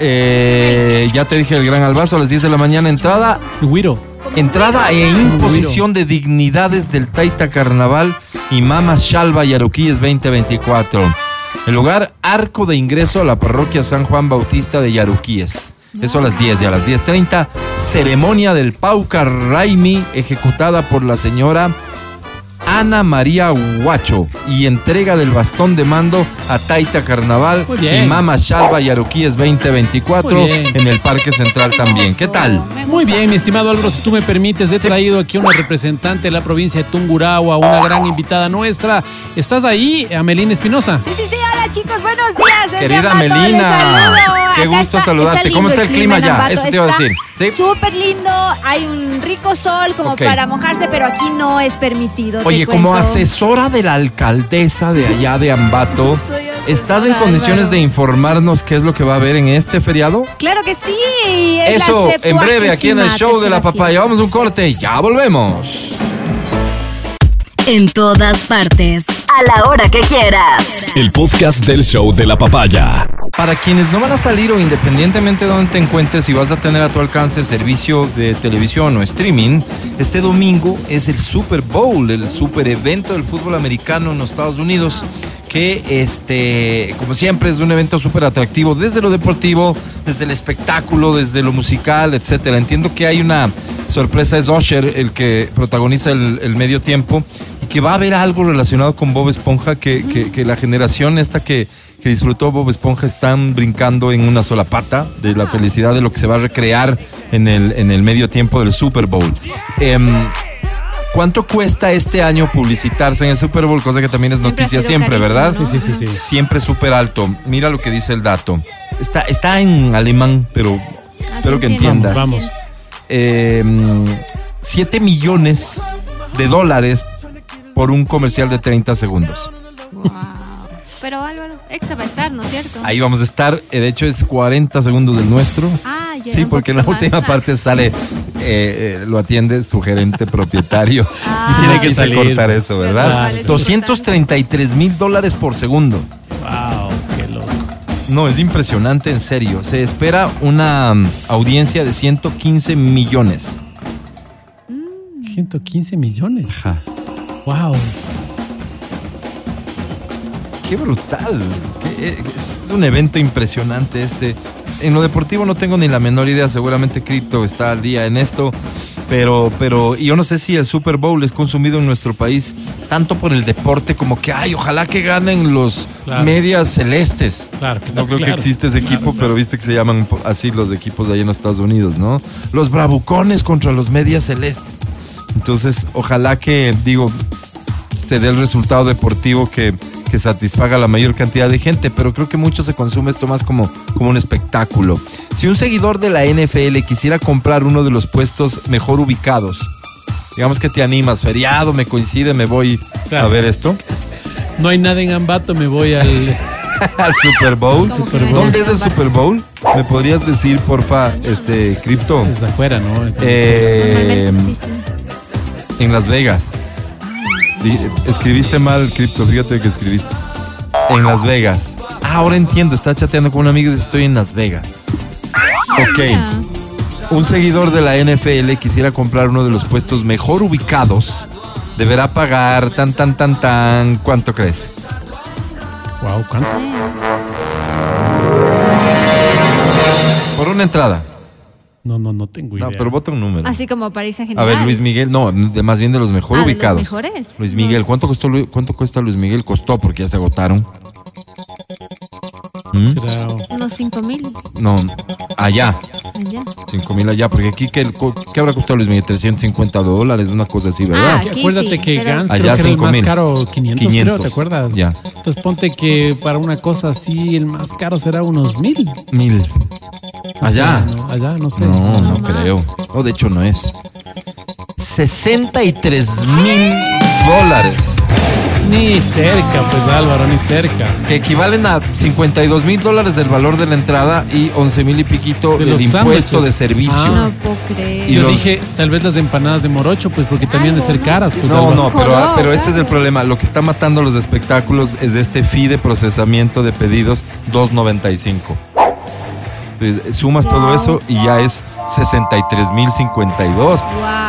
Eh, ya te dije el gran albazo a las 10 de la mañana. Entrada, Guiro. Como entrada e imposición de dignidades del Taita Carnaval y Mama Shalva y Aruquíes 2024. El lugar, arco de ingreso a la parroquia San Juan Bautista de Yaruquíes. Eso a las 10 y a las 10.30, ceremonia del Pauca Raimi ejecutada por la señora Ana María Huacho y entrega del bastón de mando a Taita Carnaval y Mama Shalva y Aruquíes 2024 Muy bien. en el Parque Central también. ¿Qué tal? Muy bien, mi estimado Álvaro, si tú me permites, he traído aquí a una representante de la provincia de Tungurahua, una gran invitada nuestra. ¿Estás ahí, Amelina Espinosa? Sí, sí, sí, hola chicos, buenos días. Desde Querida Ambato, Melina, qué Acá gusto saludarte. ¿Cómo está el clima ya? Eso te iba a decir. Sí. Súper lindo, hay un rico sol como para mojarse, pero aquí no es permitido. te Oye, como asesora de la alcaldesa de allá de Ambato, ¿estás en condiciones Álvaro. de informarnos qué es lo que va a haber en este feriado? Claro que sí. es Eso, en breve, aquí en el show de la 73ª papaya. Vamos a un corte, ya volvemos. En todas partes. A la hora que quieras. El podcast del show de la papaya. Para quienes no van a salir o independientemente de donde te encuentres, si vas a tener a tu alcance servicio de televisión o streaming, este domingo es el Super Bowl, el super evento del fútbol americano en los Estados Unidos. que este, como siempre, es un evento súper atractivo desde lo deportivo, desde el espectáculo, desde lo musical, etcétera. Entiendo que hay una sorpresa, es Osher el que protagoniza el, el medio tiempo y que va a haber algo relacionado con Bob Esponja que, que- que la generación esta que, que disfrutó Bob Esponja están brincando en una sola pata de la felicidad de lo que se va a recrear en el, en el medio tiempo del Super Bowl. Em, ¿Cuánto cuesta este año publicitarse en el Super Bowl? Cosa que también es noticia siempre, carísimo, ¿verdad? ¿no? Sí, sí, sí, sí. Siempre súper alto. Mira lo que dice el dato. Está, está en alemán, pero espero que entiendas. Vamos, Eh, 7 millones de dólares por un comercial de 30 segundos. Wow. Pero Álvaro, extra va a estar, ¿no es cierto? Ahí vamos a estar. eh, De hecho, es 40 segundos del nuestro. Ah, ya Sí, porque en la última más. parte sale, eh, eh, lo atiende su gerente propietario. Ah. y tiene que Quise salir. cortar eso, ¿verdad? Vale, es 233 mil dólares por segundo. wow, qué loco. No, es impresionante, en serio. Se espera una mm, audiencia de 115 millones. 115 millones. Wow. Qué brutal. Eh, es un evento impresionante este. En lo deportivo no tengo ni la menor idea. Seguramente Crypto está al día en esto. Pero, pero, y yo no sé si el Super Bowl es consumido en nuestro país tanto por el deporte como que, ay, ojalá que ganen los Claro. medias celestes. Claro, No claro, creo que existe ese equipo, pero viste que se llaman así los equipos de ahí en los Estados Unidos, ¿no? Los bravucones contra los medias celestes. Entonces, ojalá que, digo, se dé el resultado deportivo que, que satisfaga a la mayor cantidad de gente, pero creo que mucho se consume esto más como, como un espectáculo. Si un seguidor de la NFL quisiera comprar uno de los puestos mejor ubicados, digamos que te animas, feriado, me coincide, me voy Claro. a ver esto, No hay nada en Ambato, me voy al. al Super Bowl. ¿Cómo que Super no hay Bowl. ¿Dónde es el? Super Bowl? ¿Me podrías decir, porfa, este, Crypto? Desde afuera, ¿no? Es- Eh. En Las Vegas. Escribiste mal, Crypto, fíjate que escribiste. En Las Vegas. Ah, ahora entiendo, está chateando con un amigo y dice, estoy en Las Vegas. Ok. Mira. Un seguidor de la NFL quisiera comprar uno de los puestos mejor ubicados. Deberá pagar tan, tan, tan, tan. ¿Cuánto crees? Wow, ¿cuánto? Por una entrada. No, no, no tengo idea. No, pero vota un número. Así como para irse a A general. ver, Luis Miguel, no, de más bien de los mejor Ah, de los ubicados. mejores. Luis Miguel, ¿cuánto costó cuánto cuesta Luis Miguel? Costó porque ya se agotaron. ¿Mm? Será- Unos 5 mil. No, allá, Ya. 5 mil allá, porque aquí, ¿qué, ¿qué habrá costado Luis Miguel? 350 dólares, una cosa así, ¿verdad? Ah, Aquí Acuérdate sí, que Gans Allá creo que era el 5,000. más caro, 500, 500, creo, ¿te acuerdas? ya. Entonces ponte que para una cosa así el más caro será unos mil. Mil. No sé, Allá. ¿no? Allá, no sé. No, no más. creo. No, de hecho no es. 63 mil dólares, Ni cerca, pues Álvaro, ni cerca. que equivalen a 52 mil dólares del valor de la entrada y 11 mil y piquito De del impuesto sándwiches. de servicio. Ah. No puedo creer. Y Yo los- dije, tal vez las empanadas de morocho, pues porque también de ser caras. Pues, No, Álvaro. no, pero, Joder, pero este es el claro. problema. Lo que está matando los espectáculos es este fee de procesamiento de pedidos 2.95. Sumas todo eso y ya es 63.052. Wow.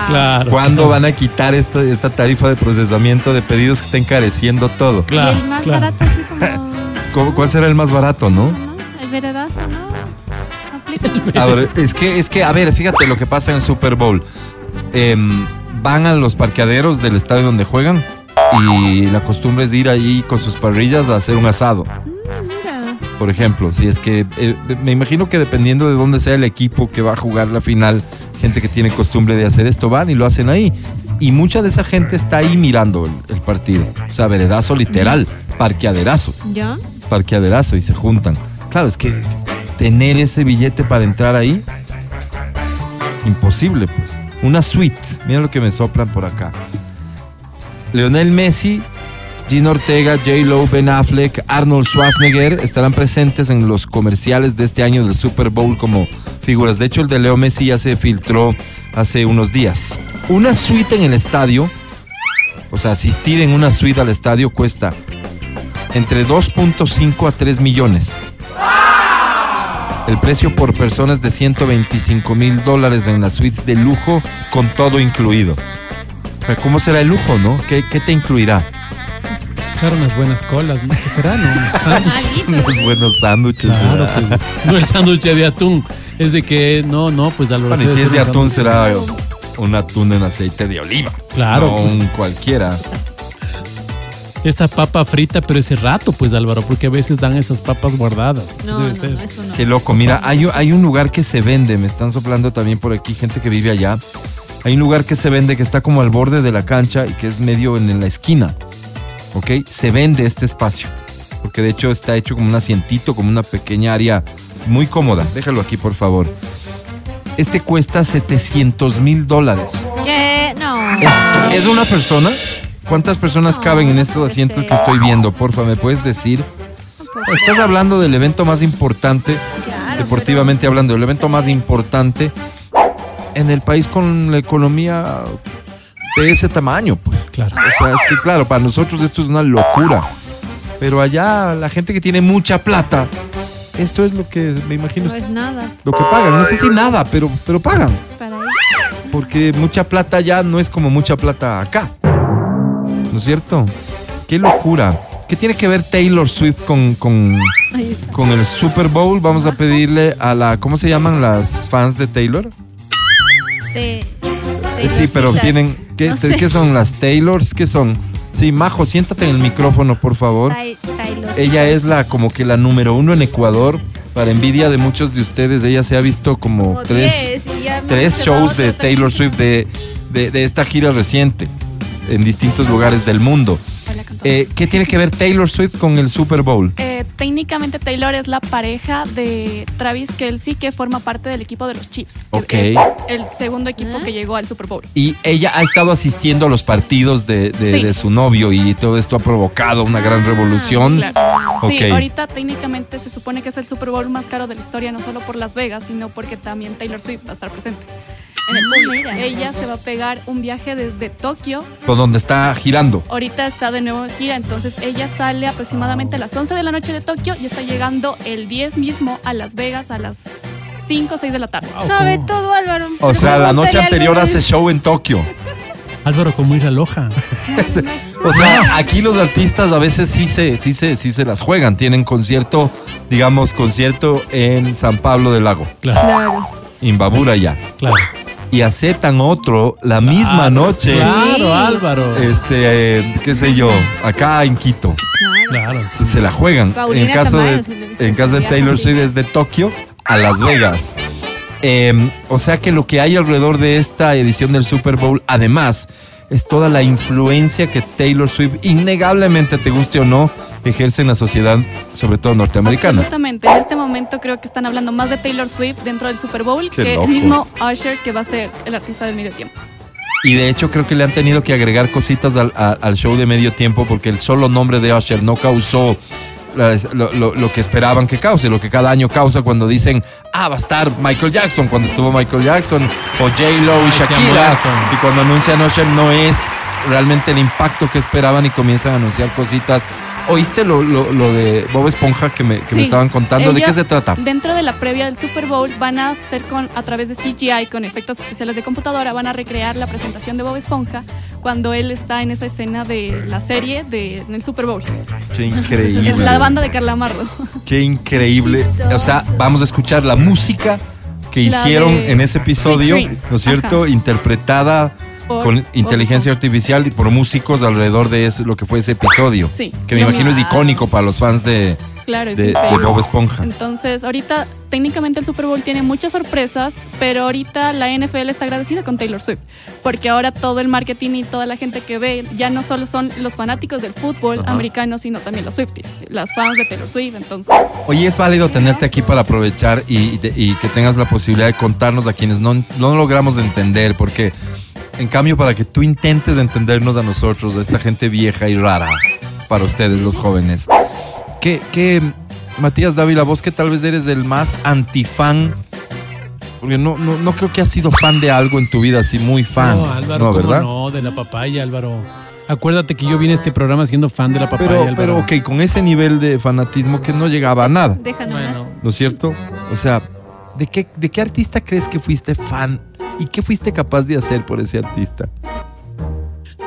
Claro. ¿Cuándo claro. van a quitar esta, esta tarifa de procesamiento de pedidos que está encareciendo todo? Claro, y el más claro. barato así como... ¿Cómo- ¿Cuál será el más barato, no? ¿no? El veredazo, ¿no? A ver, es que, es que, a ver, fíjate lo que pasa en el Super Bowl. Em, van a los parqueaderos del estadio donde juegan y la costumbre es ir ahí con sus parrillas a hacer un asado. Por ejemplo, si es que eh, me imagino que dependiendo de dónde sea el equipo que va a jugar la final, gente que tiene costumbre de hacer esto van y lo hacen ahí. Y mucha de esa gente está ahí mirando el, el partido. O sea, veredazo literal, parqueaderazo, ¿Yo? parqueaderazo y se juntan. Claro, es que tener ese billete para entrar ahí, imposible pues. Una suite, mira lo que me soplan por acá. Leonel Messi, Gino Ortega, J. Lo, Ben Affleck, Arnold Schwarzenegger estarán presentes en los comerciales de este año del Super Bowl como figuras. De hecho, el de Leo Messi ya se filtró hace unos días. Una suite en el estadio, o sea, asistir en una suite al estadio cuesta entre 2.5 a 3 millones. El precio por persona es de 125 mil dólares en las suites de lujo con todo incluido. ¿Cómo será el lujo, no? ¿Qué, qué te incluirá? Claro, unas buenas colas, ¿no? ¿Qué será? No, unos sándwiches. Unos buenos sándwiches. Claro, pues, no el sándwich de atún. Es de que, no, no, pues Álvaro. Bueno, si es de atún, será un atún en aceite de oliva. Claro. No un cualquiera. Esa papa frita, pero ese rato, pues Álvaro, porque a veces dan esas papas guardadas. No, Debe no, ser. no, eso no. Qué loco. Mira, hay, un- hay un lugar que se vende. Me están soplando también por aquí gente que vive allá. Hay un lugar que se vende que está como al borde de la cancha y que es medio en, en la esquina. ¿Ok? Se vende este espacio. Porque de hecho está hecho como un asientito, como una pequeña área muy cómoda. Déjalo aquí, por favor. Este cuesta 700 mil dólares. ¿Qué? No. ¿Es, es una persona? ¿Cuántas personas No, caben en estos asientos que estoy viendo? Porfa, ¿me puedes decir? Estás hablando del evento más importante, Claro, deportivamente hablando, el evento más importante en el país con la economía de ese tamaño, pues. Claro. O sea, es que claro, para nosotros esto es una locura. Pero allá la gente que tiene mucha plata, esto es lo que me imagino No es nada lo que pagan. No sé si nada, pero, pero pagan. para. Porque mucha plata ya no es como mucha plata acá. ¿No es cierto? Qué locura. ¿Qué tiene que ver Taylor Swift con, con, con el Super Bowl? Vamos a pedirle a la... ¿Cómo se llaman las fans de Taylor? De- Eh, sí, pero tienen... ¿qué, No sé. ¿Qué son las Taylors? ¿Qué son? Sí, Majo, siéntate en el micrófono, por favor. Tay- Taylor. Ella es la como que la número uno en Ecuador. Para envidia de muchos de ustedes, ella se ha visto como, Como tres, 10, y ya me tres shows de. Taylor Swift de, de- de esta gira reciente en distintos lugares del mundo. Eh, ¿Qué tiene que ver Taylor Swift con el Super Bowl? Eh, técnicamente Taylor es la pareja de Travis Kelsey que forma parte del equipo de los Chiefs. que Ok. es el segundo equipo ¿Ah? que llegó al Super Bowl. Y ella ha estado asistiendo a los partidos de, de- Sí. de su novio y todo esto ha provocado una gran revolución. Claro. Sí, ahorita técnicamente se supone que es el Super Bowl más caro de la historia, no solo por Las Vegas, sino porque también Taylor Swift va a estar presente. En el Ah, público. mira. Ella se va a pegar un viaje desde Tokio. Por donde está girando. Ahorita está de nuevo en gira, entonces ella sale aproximadamente a las 11 de la noche de Tokio y está llegando el 10 mismo a Las Vegas a las 5 o 6 de la tarde. Wow, Sabe ¿cómo? todo, Álvaro. O sea, la noche anterior hace show en Tokio. Álvaro, como ir a Loja. O sea, aquí los artistas a veces sí se, sí se, sí se las juegan. Tienen concierto, digamos, concierto en San Pablo del Lago, Claro, Claro. Imbabura ya. claro. Y aceptan otro la misma Claro, noche. Claro. Álvaro. Este, eh, qué sé yo, acá en Quito. Claro. Entonces se la juegan. Paulina en caso Tamayo, de, en caso de Taylor. Swift es de Tokio a Las Vegas. Eh, o sea que lo que hay alrededor de esta edición del Super Bowl, además, es toda la influencia que Taylor Swift, innegablemente te guste o no, ejerce en la sociedad, sobre todo norteamericana. Absolutamente. En este momento creo que están hablando más de Taylor Swift dentro del Super Bowl Qué que loco. el mismo Usher que va a ser el artista del medio tiempo. Y de hecho creo que le han tenido que agregar cositas al, a- al show de medio tiempo porque el solo nombre de Usher no causó lo, lo- lo que esperaban que cause, lo que cada año causa cuando dicen, ah, va a estar Michael Jackson, cuando estuvo Michael Jackson, o J-Lo y Shakira, y cuando anuncian Usher no es realmente el impacto que esperaban y comienzan a anunciar cositas. ¿Oíste lo, lo- lo de Bob Esponja que me, que me Sí. estaban contando? ¿De qué se trata? Dentro de la previa del Super Bowl van a hacer con a través de CGI con efectos especiales de computadora van a recrear la presentación de Bob Esponja cuando él está en esa escena de la serie de en el Super Bowl. Qué increíble. La banda de Carla Amargo. Qué increíble. O sea, vamos a escuchar la música que La hicieron en ese episodio. ¿no es cierto? Ajá. Interpretada Por con inteligencia artificial y por músicos alrededor de eso, lo que fue ese episodio. Sí. Que me imagino es mismo. icónico para los fans de, Claro, es de, de increíble. Bob Esponja. Entonces, ahorita técnicamente el Super Bowl tiene muchas sorpresas, pero ahorita la NFL está agradecida con Taylor Swift, porque ahora todo el marketing y toda la gente que ve ya no solo son los fanáticos del fútbol Ajá. americano, sino también los Swifties, las fans de Taylor Swift. Entonces, Oye, es válido tenerte aquí para aprovechar y, y de- y que tengas la posibilidad de contarnos a quienes no, no logramos entender, porque en cambio para que tú intentes entendernos a nosotros, a esta gente vieja y rara, para ustedes los jóvenes. ¿Qué, qué Matías Dávila, vos que tal vez eres el más antifan? Porque no, no, no creo que has sido fan de algo en tu vida, así muy fan. No, Álvaro, no, ¿cómo ¿verdad? no? De la papaya, Álvaro. Acuérdate que yo vine a este programa siendo fan de la papaya, Pero, Álvaro. pero, ok, con ese nivel de fanatismo que no llegaba a nada. Deja nomás. Bueno, ¿No es cierto? O sea, ¿de qué, ¿de qué artista crees que fuiste fan? ¿Y qué fuiste capaz de hacer por ese artista?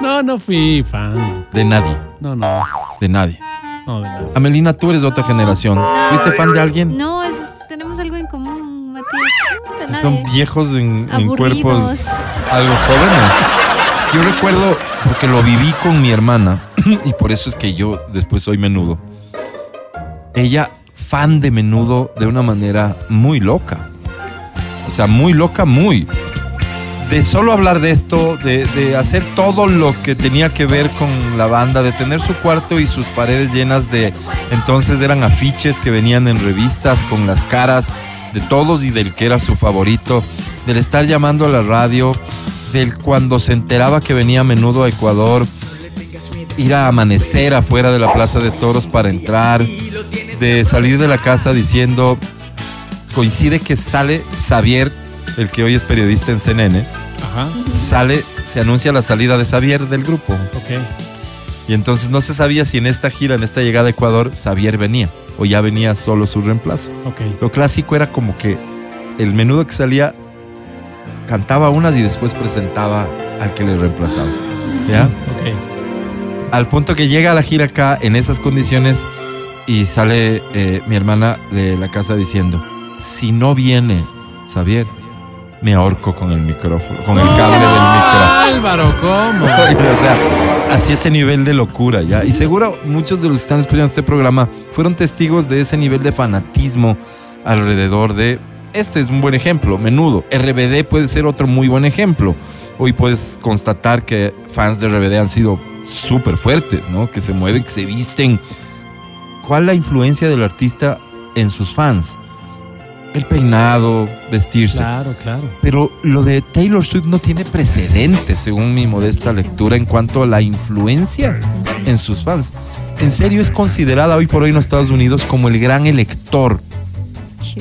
no, no fui fan. De nadie. No, no. De nadie. No, de nada. Amelina, tú eres de otra generación. ¿Fuiste fan de alguien? No, es- tenemos algo en común, Matías. No, Son nadie. viejos en, cuerpos algo jóvenes. Yo recuerdo, porque lo viví con mi hermana, y por eso es que yo después soy menudo. Ella, fan de menudo de una manera muy loca. O sea, muy loca, muy. De solo hablar de esto, de, de hacer todo lo que tenía que ver con la banda, de tener su cuarto y sus paredes llenas de. Entonces eran afiches que venían en revistas con las caras de todos y del que era su favorito, del estar llamando a la radio, del cuando se enteraba que venía a menudo a Ecuador, ir a amanecer afuera de la Plaza de Toros para entrar, de salir de la casa diciendo, coincide que sale Xavier, el que hoy es periodista en CNN, Ajá. sale, se anuncia la salida de Xavier del grupo. Ok. Y entonces no se sabía si en esta gira, en esta llegada a Ecuador, Xavier venía o ya venía solo su reemplazo. Ok. Lo clásico era como que el menudo que salía cantaba unas y después presentaba al que le reemplazaba. ¿Ya? Ok. Al punto que llega a la gira acá en esas condiciones y sale eh, mi hermana de la casa diciendo, si no viene Xavier, me ahorco con el micrófono, con el cable del micrófono. Álvaro, ¿cómo? o sea, así ese nivel de locura, ¿ya? Y seguro muchos de los que están escuchando este programa fueron testigos de ese nivel de fanatismo alrededor de... Este es un buen ejemplo, menudo. RBD puede ser otro muy buen ejemplo. Hoy puedes constatar que fans de RBD han sido súper fuertes, ¿no? Que se mueven, que se visten. ¿Cuál la influencia del artista en sus fans? El peinado, vestirse. Claro, claro. Pero lo de Taylor Swift no tiene precedentes, según mi modesta lectura, en cuanto a la influencia en sus fans. En serio, es considerada hoy por hoy en los Estados Unidos como el gran elector,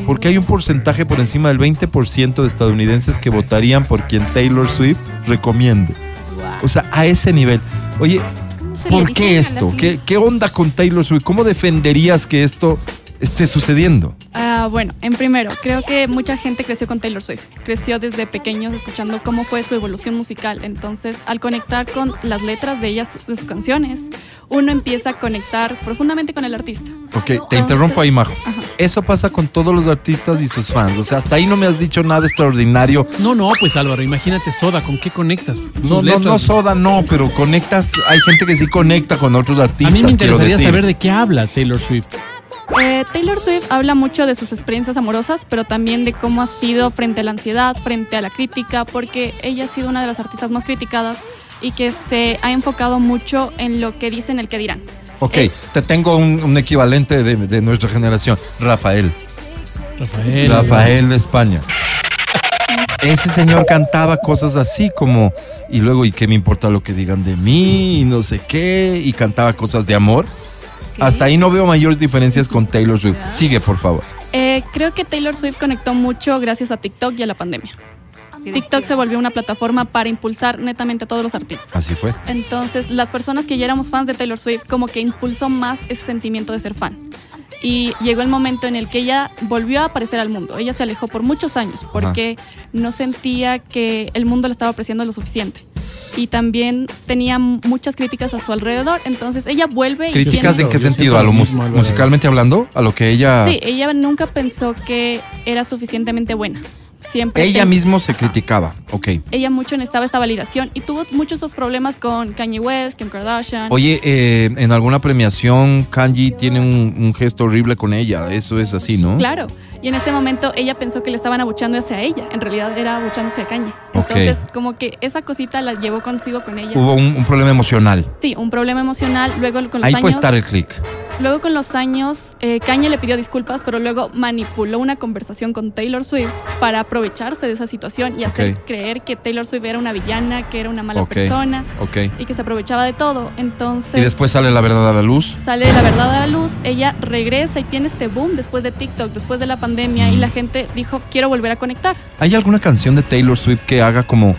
porque hay un porcentaje por encima del 20% de estadounidenses que votarían por quien Taylor Swift recomiende. O sea, a ese nivel. Oye, ¿Cómo se le ¿por qué esto? ¿Qué, ¿Qué onda con Taylor Swift? ¿Cómo defenderías que esto esté sucediendo? Bueno, en primero, creo que mucha gente creció con Taylor Swift. Creció desde pequeños escuchando cómo fue su evolución musical. Entonces, al conectar con las letras de ellas, de sus canciones, uno empieza a conectar profundamente con el artista. Ok, te Entonces- interrumpo ahí, Majo. Ajá. Eso pasa con todos los artistas y sus fans. O sea, hasta ahí no me has dicho nada extraordinario. No, no, pues Álvaro, imagínate Soda, ¿con qué conectas? Sus No, no, letras. no soda, no, pero conectas. Hay gente que sí conecta con otros A artistas. mí me interesaría saber de qué habla Taylor Swift. Eh, Taylor Swift habla mucho de sus experiencias amorosas, pero también de cómo ha sido frente a la ansiedad, frente a la crítica, porque ella ha sido una de las artistas más criticadas y que se ha enfocado mucho en lo que dicen el que dirán. Ok, te tengo un, un equivalente de, de nuestra generación. Rafael. Rafael. Rafael de España. Ese señor cantaba cosas así como, y luego, ¿y qué me importa lo que digan de mí? Y no sé qué, y cantaba cosas de amor. Hasta ahí no veo mayores diferencias con Taylor Swift. Sigue, por favor. Eh, creo que Taylor Swift conectó mucho gracias a TikTok y a la pandemia. TikTok se volvió una plataforma para impulsar netamente a todos los artistas. Así fue. Entonces, las personas que ya éramos fans de Taylor Swift, como que impulsó más ese sentimiento de ser fan. Y llegó el momento en el que ella volvió a aparecer al mundo. Ella se alejó por muchos años porque no sentía que el mundo la estaba apreciando lo suficiente. Y también tenía muchas críticas a su alrededor. Entonces, ella vuelve y ¿Críticas tiene... en qué sentido? ¿A lo mus- musicalmente hablando? ¿A lo que ella... Sí, ella nunca pensó que era suficientemente buena. Siempre Ella ten- mismo se criticaba. Ok. ella mucho necesitaba esta validación y tuvo muchos esos problemas con Kanye West, Kim Kardashian. Oye, eh, en alguna premiación, Kanji tiene un, un gesto horrible con ella. Eso es así, ¿no? Claro. Y en este momento ella pensó que le estaban abuchando hacia ella. En realidad era abuchándose a Kanye. Entonces, como que esa cosita la llevó consigo con ella. Hubo un, un problema emocional. Sí, un problema emocional. Luego con los Ahí años. puede estar el clic. Luego con los años, eh, Kanye le pidió disculpas, pero luego manipuló una conversación con Taylor Swift para aprovecharse de esa situación y hacer creer que Taylor Swift era una villana, que era una mala persona y que se aprovechaba de todo. Entonces. Y después sale la verdad a la luz. sale la verdad a la luz, ella regresa y tiene este boom después de TikTok, después de la pandemia, y la gente dijo, quiero volver a conectar. ¿Hay alguna canción de Taylor Swift que haga como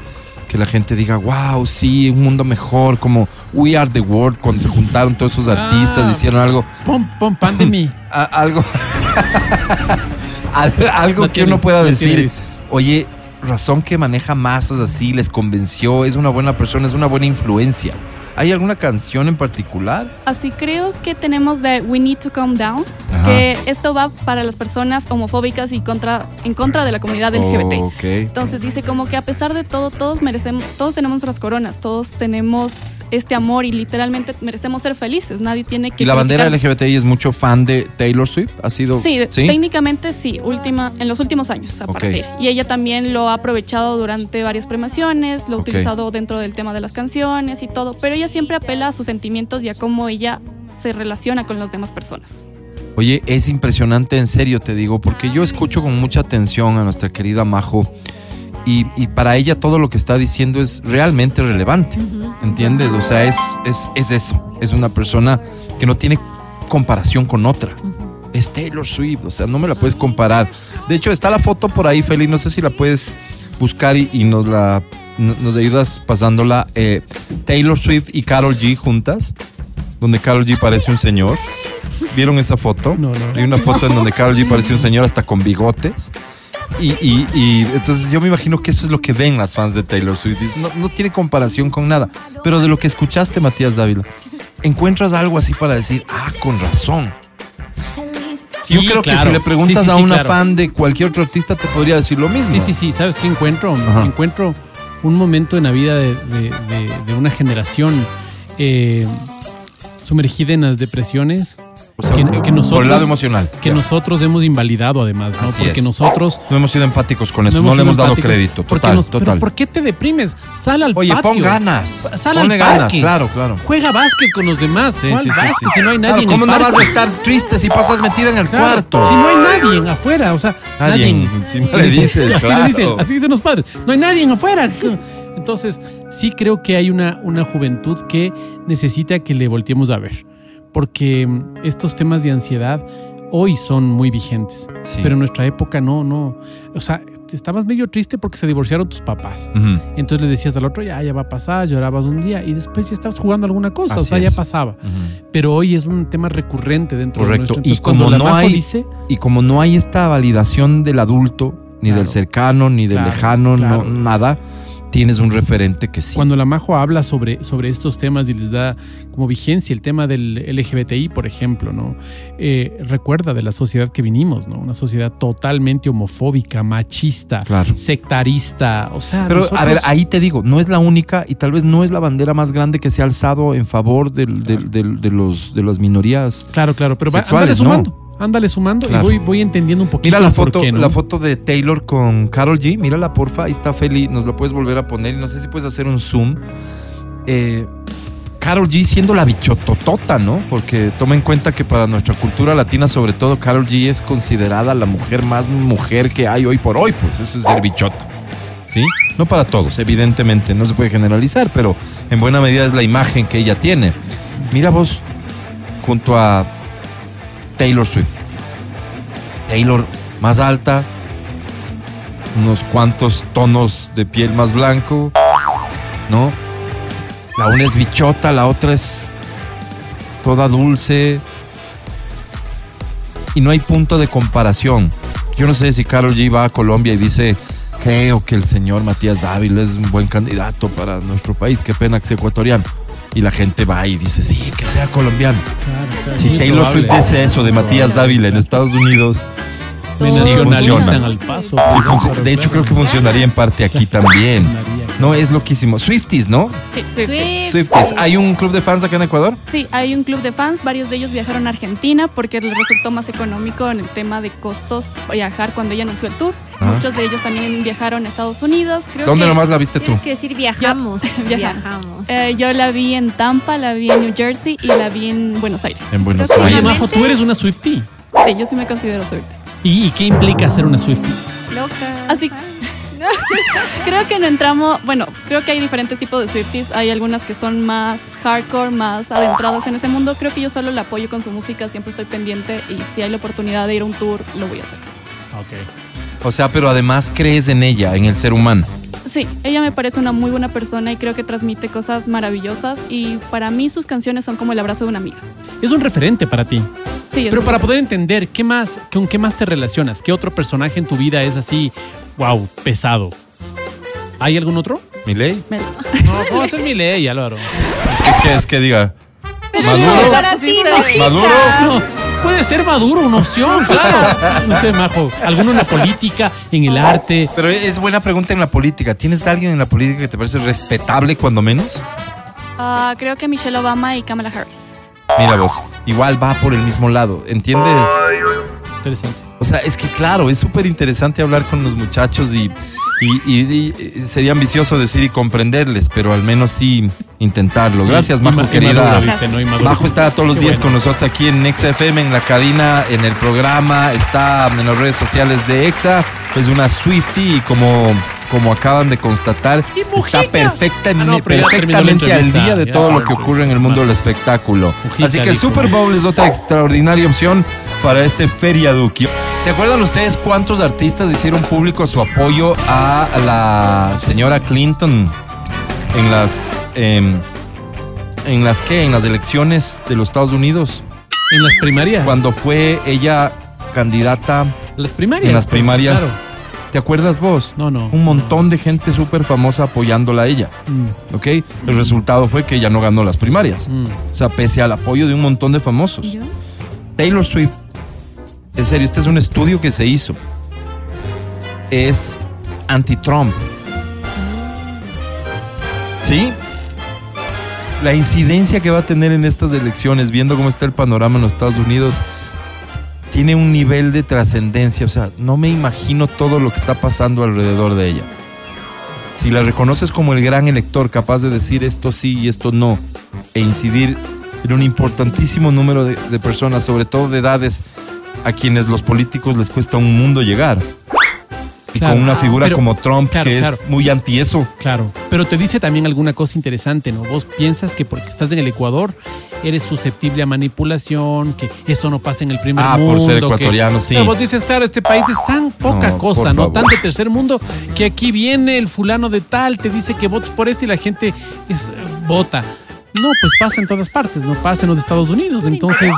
que la gente diga, wow, sí, un mundo mejor, como We Are the World, cuando se juntaron todos esos Ah. artistas, hicieron algo, Pon, pon Pandemy. a- algo, al- algo No que tiene- uno pueda no decir, oye, razón que maneja masas así, les convenció, es una buena persona, es una buena influencia. ¿Hay alguna canción en particular? Así creo que tenemos de We Need to Calm Down, Ajá. que esto va para las personas homofóbicas y contra, en contra de la comunidad LGBT. Ok. Entonces dice como que a pesar de todo, todos merecemos, todos tenemos nuestras coronas, todos tenemos este amor y literalmente merecemos ser felices. Nadie tiene que. ¿Y la bandera LGBTI es mucho fan de Taylor Swift? ¿Ha sido? Sí, técnicamente sí, última, en los últimos años a Ok. partir. Y ella también lo ha aprovechado durante varias premiaciones, lo ha Ok. utilizado dentro del tema de las canciones y todo, pero ella siempre apela a sus sentimientos y a cómo ella se relaciona con las demás personas. Oye, es impresionante, en serio te digo, porque yo escucho con mucha atención a nuestra querida Majo y, y para ella todo lo que está diciendo es realmente relevante, ¿entiendes? O sea, es, es, es eso, es una persona que no tiene comparación con otra. Es Taylor Swift, o sea, no me la puedes comparar. De hecho, está la foto por ahí, Feli, no sé si la puedes buscar y, y nos la nos ayudas pasándola. eh, Taylor Swift y Carol G juntas, donde Carol G parece un señor. ¿Vieron esa foto? No, no. Hay una foto en donde Carol G parece un señor hasta con bigotes. Y, y- y entonces yo me imagino que eso es lo que ven las fans de Taylor Swift. No, no tiene comparación con nada. Pero de lo que escuchaste, Matías Dávila, encuentras algo así para decir, ah, con razón. yo creo que si le preguntas Sí, sí, a una claro. fan de cualquier otro artista, te podría decir lo mismo. Sí, sí, sí. ¿Sabes qué encuentro? Ajá. Encuentro un momento en la vida de, una generación eh, sumergida en las depresiones. O sea, que- por el lado emocional. Que nosotros hemos invalidado además, ¿no? Así porque es. nosotros No hemos sido empáticos con eso, no, le hemos dado crédito. Total, nos- pero total. ¿Por qué te deprimes? Sal al Oye, patio. pon ganas. Sal al ganas, parque. claro, claro. Juega básquet con los demás. Sí, ¿Cuál sí, sí, básquet sí. si no hay nadie Claro, en ¿Cómo el no vas a estar triste si pasas metida en el Claro, cuarto? Si no hay nadie afuera, o sea, Nadie, nadie. encima le dices, Así claro. dicen, así dicen los padres. No hay nadie afuera. Entonces, sí creo que hay una, una juventud que necesita que le volteemos a ver. Porque estos temas de ansiedad hoy son muy vigentes. Sí. Pero en nuestra época no, no. O sea, estabas medio triste porque se divorciaron tus papás. Entonces le decías al otro, ya, ya va a pasar, llorabas un día y después ya estabas jugando alguna cosa, o sea, ya pasaba. Pero hoy es un tema recurrente dentro Correcto. de nuestro. Y Entonces, cuando como no hay- dice, Y como no hay esta validación del adulto, ni Claro. del cercano, ni del Claro, lejano, claro. no, nada, tienes un referente que sí. Cuando la Majo habla sobre, sobre estos temas y les da como vigencia el tema del LGBTI, por ejemplo, ¿no? Eh, recuerda de la sociedad que vinimos, ¿no? Una sociedad totalmente homofóbica, machista, Claro. sectarista. O sea, Pero nosotros- a ver, ahí te digo, no es la única y tal vez no es la bandera más grande que se ha alzado en favor del- del- del- de, los, de las minorías. Claro, claro, pero va- sexuales, ¿no? sumando. Ándale sumando Claro. y voy, voy entendiendo un poquito. Mira la foto, qué, ¿no? la foto de Taylor con Carol G. Mírala, porfa. Ahí está Feli. Nos la puedes volver a poner. Y no sé si puedes hacer un zoom. Eh, Carol G siendo la bichototota, ¿no? Porque toma en cuenta que para nuestra cultura latina, sobre todo, Carol G es considerada la mujer más mujer que hay hoy por hoy. Pues eso es ser bichota. ¿Sí? No para todos, evidentemente. No se puede generalizar, pero en buena medida es la imagen que ella tiene. Mira vos, junto a Taylor Swift. Taylor más alta, unos cuantos tonos de piel más blanco, ¿no? La una es bichota, la otra es toda dulce. Y no hay punto de comparación. Yo no sé si Carol G va a Colombia y dice, creo que el señor Matías Dávila es un buen candidato para nuestro país, qué pena que sea ecuatoriano. Y la gente va y dice, sí, que sea colombiano. Claro, claro, Si Taylor. Swift dice eso de Matías Dávila en Estados Unidos, funciona. al paso. sí func- de hecho creo que funcionaría en parte aquí también. No, es loquísimo. Swifties, ¿no? Sí, Swifties. Swifties. ¿Hay un club de fans acá en Ecuador? Sí, hay un club de fans, varios de ellos viajaron a Argentina porque les resultó más económico en el tema de costos viajar cuando ella anunció el tour. Ah. Muchos de ellos también viajaron a Estados Unidos. Creo ¿Dónde que, nomás la viste tú? Tienes que decir viajamos. Viajamos. viajamos. Eh, yo la vi en Tampa, la vi en New Jersey y la vi en Buenos Aires. En Buenos Aires. Majo, tú eres una Swiftie. Sí, yo sí me considero Swift. ¿Y, y qué implica ser una Swiftie? Loca. Así- Creo que no entramos, bueno, creo que hay diferentes tipos de Swifties. Hay algunas que son más hardcore, más adentradas en ese mundo. Creo que yo solo la apoyo con su música, siempre estoy pendiente y si hay la oportunidad de ir a un tour, lo voy a hacer. O sea, pero además crees en ella, en el ser humano. Sí, ella me parece una muy buena persona y creo que transmite cosas maravillosas y para mí sus canciones son como el abrazo de una amiga. Es un referente para ti. Sí, Pero para poder entender, ¿qué más, ¿con qué más te relacionas? ¿Qué otro personaje en tu vida es así, wow, pesado? ¿Hay algún otro? ¿Milei? Me- No, ¿cómo va a ser mi ley, Álvaro? ¿Qué, qué es que diga? Pero ¿Maduro? no, para ti. ¿Maduro? No, puede ser Maduro una opción, claro. No sé, Majo. Alguno en la política, en el arte. Pero es buena pregunta en la política. ¿Tienes a alguien en la política que te parece respetable cuando menos? Ah, creo que Michelle Obama y Kamala Harris. Mira vos, igual va por el mismo lado, ¿entiendes? Interesante. O sea, es que claro, es súper interesante hablar con los muchachos y, y- y- y sería ambicioso decir y comprenderles, pero al menos sí intentarlo. Gracias, Majo, querida. Majo está todos los Qué días bueno. con nosotros aquí en Exa FM, en la cadena, en el programa, está en las redes sociales de Exa, es una Swifty y como, como acaban de constatar, está perfecta, Ah, no, perfectamente al día de ya, todo lo que ocurre en el mundo del espectáculo. Mujita Así que el. Super Bowl es otra extraordinaria opción para este Feria Duki. ¿Se acuerdan ustedes cuántos artistas hicieron público su apoyo a la señora Clinton en las em, en las que en las elecciones de los Estados Unidos En las primarias. cuando fue ella candidata Las primarias. en las pues, primarias? claro. ¿Te acuerdas vos? No, no. Un montón de gente súper famosa apoyándola a ella. Mm, ¿Ok? El resultado fue que ella no ganó las primarias. mm. O sea, pese al apoyo de un montón de famosos. ¿Yo? Taylor Swift, en serio, este es un estudio que se hizo. Es anti-Trump. ¿Sí? La incidencia que va a tener en estas elecciones, viendo cómo está el panorama en los Estados Unidos, tiene un nivel de trascendencia. O sea, no me imagino todo lo que está pasando alrededor de ella. Si la reconoces como el gran elector capaz de decir esto sí y esto no, e incidir en un importantísimo número de, de personas, sobre todo de edades a quienes los políticos les cuesta un mundo llegar. Y Claro. con una figura Pero- como Trump, claro, que claro. es muy anti eso. Claro, pero te dice también alguna cosa interesante, ¿no? Vos piensas que porque estás en el Ecuador eres susceptible a manipulación, que esto no pasa en el primer Ah, mundo. por ser que- ecuatoriano, sí. Pero vos dices, claro, este país es tan poca No, cosa, ¿no? favor. Tan de tercer mundo, que aquí viene el fulano de tal, te dice que votes por este y la gente es, vota. No, pues pasa en todas partes, no pasa en los Estados Unidos. Entonces,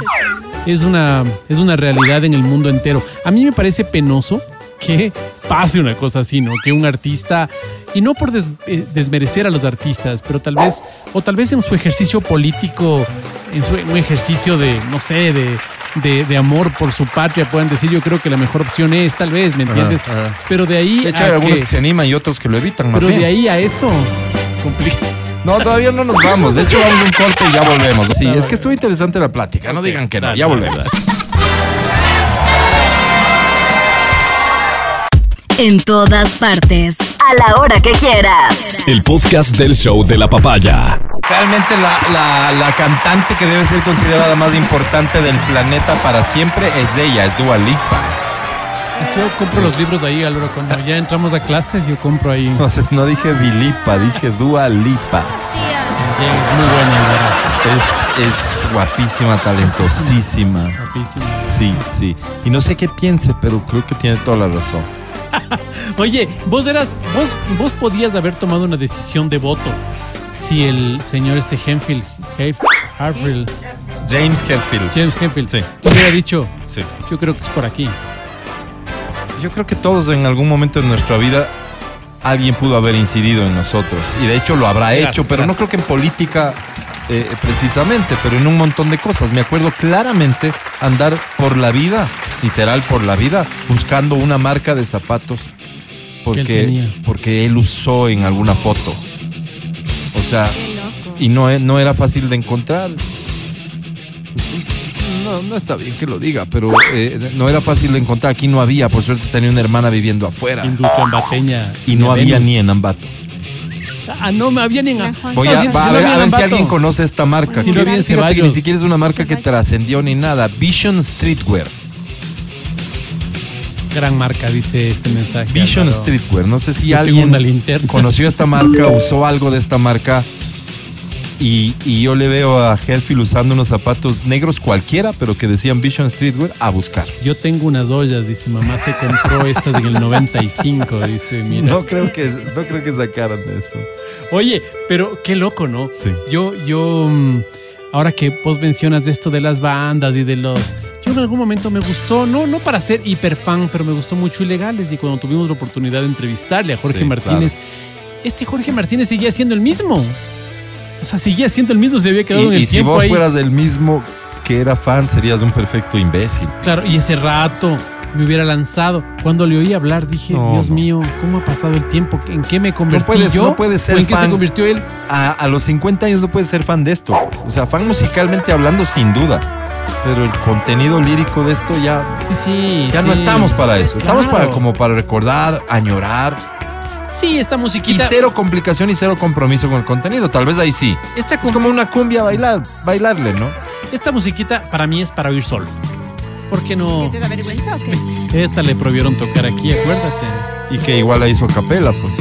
es una, es una realidad en el mundo entero. A mí me parece penoso que pase una cosa así, ¿no? Que un artista, y no por des- eh, desmerecer a los artistas, pero tal vez, o tal vez en su ejercicio político, en su un ejercicio de, no sé, de, de, de amor por su patria, puedan decir, yo creo que la mejor opción es, tal vez, ¿me entiendes? ajá. Pero de ahí De hecho, a hay algunos que- que se animan y otros que lo evitan más pero bien. de ahí a eso. No, todavía no nos vamos. De hecho, vamos a un corte y ya volvemos. Sí, es que estuvo interesante la plática. No digan que no. Ya volvemos. En todas partes. A la hora que quieras. El podcast del show de la papaya. Realmente la, la- la cantante que debe ser considerada más importante del planeta para siempre es de ella, es Dua Lipa. Yo compro los libros ahí, Álvaro, cuando ya entramos a clases, yo compro ahí. No, no dije Dilipa, dije Dua Lipa. Bien, es muy buena, Álvaro. Es, es guapísima, talentosísima. Guapísima. Sí, sí. Y no sé qué piense, pero creo que tiene toda la razón. Oye, vos eras, vos, vos podías haber tomado una decisión de voto si el señor este Henfield, Harfield, James Hetfield. James Henfield, Sí. te hubiera dicho, Sí. yo creo que es por aquí. Yo creo que todos en algún momento de nuestra vida alguien pudo haber incidido en nosotros. Y de hecho lo habrá hecho, pero no creo que en política eh, precisamente, pero en un montón de cosas. Me acuerdo claramente andar por la vida, literal por la vida, buscando una marca de zapatos porque, tenía. porque él usó en alguna foto. O sea, y no, no era fácil de encontrar. No, no está bien que lo diga, pero eh, no era fácil de encontrar. Aquí no había, por suerte tenía una hermana viviendo afuera. Industria ambateña. Y no había Venus. ni en Ambato. Ah, no, me había ni en. Mejor. Voy No, a, si- va si a no ver, a si Ambato. alguien conoce esta marca. Si no Que- había en fíjate que ni siquiera es una marca que trascendió ni nada. Vision Streetwear. Gran marca, dice este mensaje. Vision Álvaro. Streetwear. No sé si Yo alguien conoció esta marca, usó algo de esta marca. Y, y yo le veo a Helfield usando unos zapatos negros cualquiera, pero que decían Vision Streetwear a buscar. Yo tengo unas ollas, dice mamá, se compró estas en el 95, dice, mira. No creo que, no creo que sacaran eso. Oye, pero qué loco, ¿no? Sí. Yo, yo, mm, ahora que vos mencionas de esto de las bandas y de los... En algún momento me gustó, no, no para ser hiper fan, pero me gustó mucho Ilegales y cuando tuvimos la oportunidad de entrevistarle a Jorge Sí, Martínez, este Jorge Martínez seguía siendo el mismo. O sea, seguía siendo el mismo, se había quedado en Y, el y si tiempo vos ahí. fueras el mismo que era fan, serías un perfecto imbécil. Claro, y ese rato me hubiera lanzado. Cuando le oí hablar, dije, No, Dios no. mío, ¿cómo ha pasado el tiempo? ¿En qué me convertí puedes- yo? no puedes ser ¿O en qué se convirtió él? A, a los 50 años no puedes ser fan de esto. O sea, fan musicalmente hablando, sin duda. Pero el contenido lírico de esto ya, Sí, sí. ya no estamos para eso. Estamos para como para recordar, añorar Sí, esta y musiquita. cero complicación y cero compromiso con el contenido. Tal vez ahí sí. Esta, Es com- como una cumbia bailar, bailarle, ¿no? esta musiquita para mí es para oír solo. ¿Por qué no? ¿Qué te da vergüenza o qué? Esta le prohibieron tocar aquí, acuérdate. Y que igual la hizo capela, pues.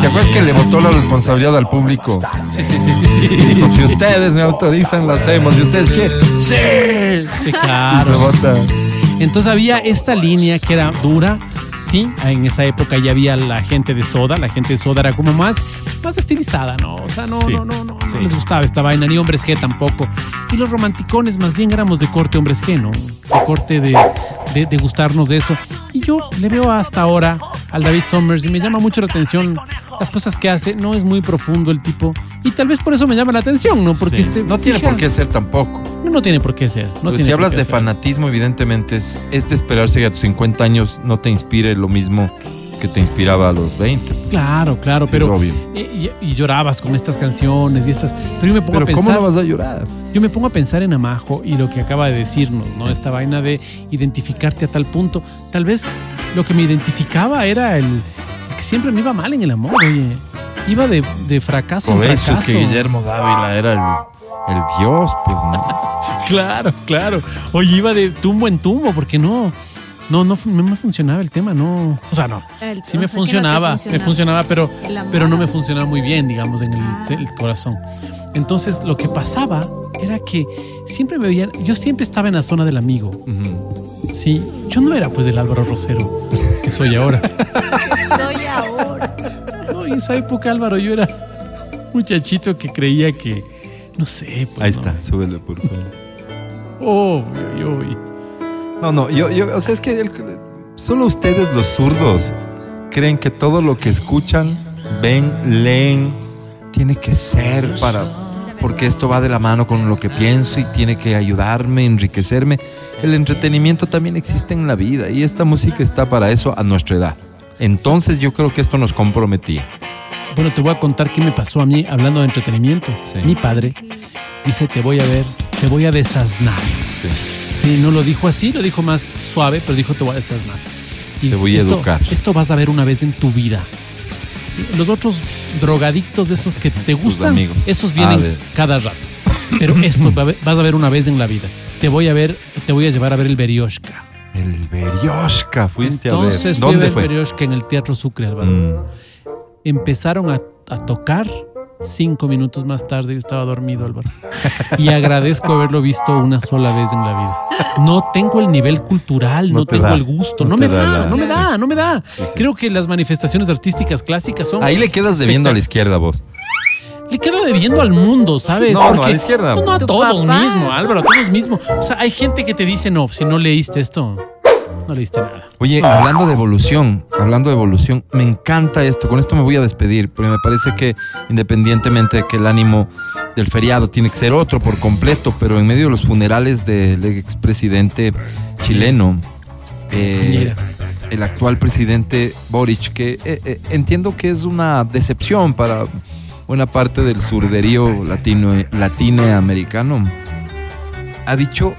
¿Te acuerdas que le botó la responsabilidad al público? Sí, sí, sí, sí. sí. Dijo, si ustedes me autorizan, lo hacemos. Si ustedes quieren, sí. Sí, Y claro. se bota. Entonces había esta línea que era dura, sí. En esa época ya había la gente de Soda, la gente de Soda era como más, más estilizada, ¿no? O sea, no, Sí. no, no, no, Sí. no les gustaba esta vaina, ni hombres G tampoco. Y los romanticones más bien éramos de corte hombres G, ¿no? De corte de, de, de gustarnos de eso. Y yo le veo hasta ahora al David Summers y me llama mucho la atención las cosas que hace. No es muy profundo el tipo. Y tal vez por eso me llama la atención, ¿no? Porque Sí. se No tiene fija- por qué ser tampoco. No, no tiene por qué ser. No tiene si hablas de ser. fanatismo, evidentemente es, es de esperarse que a tus 50 años no te inspire lo mismo que te inspiraba a los 20. Claro, claro, Sí, pero. obvio. Y, y llorabas con estas canciones y estas. Pero yo me pongo Pero a pensar. ¿cómo no vas a llorar? Yo me pongo a pensar en Amajo y lo que acaba de decirnos, ¿no? Esta vaina de identificarte a tal punto. Tal vez lo que me identificaba era el que siempre me iba mal en el amor, oye. Iba de, de fracaso Por en eso es fracaso. que Guillermo Dávila era el, el dios, pues, ¿no? Claro, claro. Oye, iba de tumbo en tumbo, porque no. No, no, no me funcionaba el tema, no. O sea, no. El- Sí me no funcionaba, me funcionaba. pero, El pero no me funcionaba muy bien, digamos, en el, Ah. el corazón. Entonces, lo que pasaba era que siempre me veían, yo siempre estaba en la zona del amigo. Sí, yo no era pues del Álvaro Rosero, que soy ahora. Soy ahora. En esa época, Álvaro, yo era muchachito que creía que, no sé, pues. Ahí no. está, súbele, por favor. Obvio, yo, obvio. No, no, yo, yo, o sea, es que el- solo ustedes los zurdos creen que todo lo que escuchan, ven, leen, tiene que ser para, porque esto va de la mano con lo que pienso y tiene que ayudarme, enriquecerme. El entretenimiento también existe en la vida y esta música está para eso a nuestra edad. Entonces yo creo que esto nos comprometía. Bueno, te voy a contar qué me pasó a mí hablando de entretenimiento. Sí. Mi padre dice, te voy a ver, te voy a desasnar. Sí. Sí, no lo dijo así, lo dijo más suave, pero dijo te voy a desasnar. Y Te voy a esto, educar. Esto vas a ver una vez en tu vida. Los otros drogadictos de esos que te gustan, amigos. esos vienen Ah, cada rato. Pero esto vas a ver una vez en la vida. Te voy a ver, te voy a llevar a ver el Berioshka. El Berioshka, fuiste Entonces a ver. ¿Dónde fue? Berioshka en el Teatro Sucre, Álvaro. Mm. empezaron a, a tocar. Cinco minutos más tarde yo estaba dormido, Álvaro. Y agradezco haberlo visto una sola vez en la vida. No tengo el nivel cultural, no, No te tengo da. el gusto, No me da da, la- no me da, no me da. sí. Creo que las manifestaciones artísticas clásicas son. Ahí le quedas debiendo a la izquierda vos. Le quedo debiendo al mundo, ¿sabes? No, no, a la izquierda. No, no, a Tu todos papá. mismo, Álvaro, a todos mismo. O sea, hay gente que te dice, no, si no leíste esto, no leíste nada. Oye, hablando de evolución, hablando de evolución, me encanta esto. Con esto me voy a despedir, porque me parece que independientemente de que el ánimo del feriado tiene que ser otro por completo, pero en medio de los funerales del expresidente chileno, eh, el actual presidente Boric, que eh, eh, entiendo que es una decepción para buena parte del surderío latino, latinoamericano, ha dicho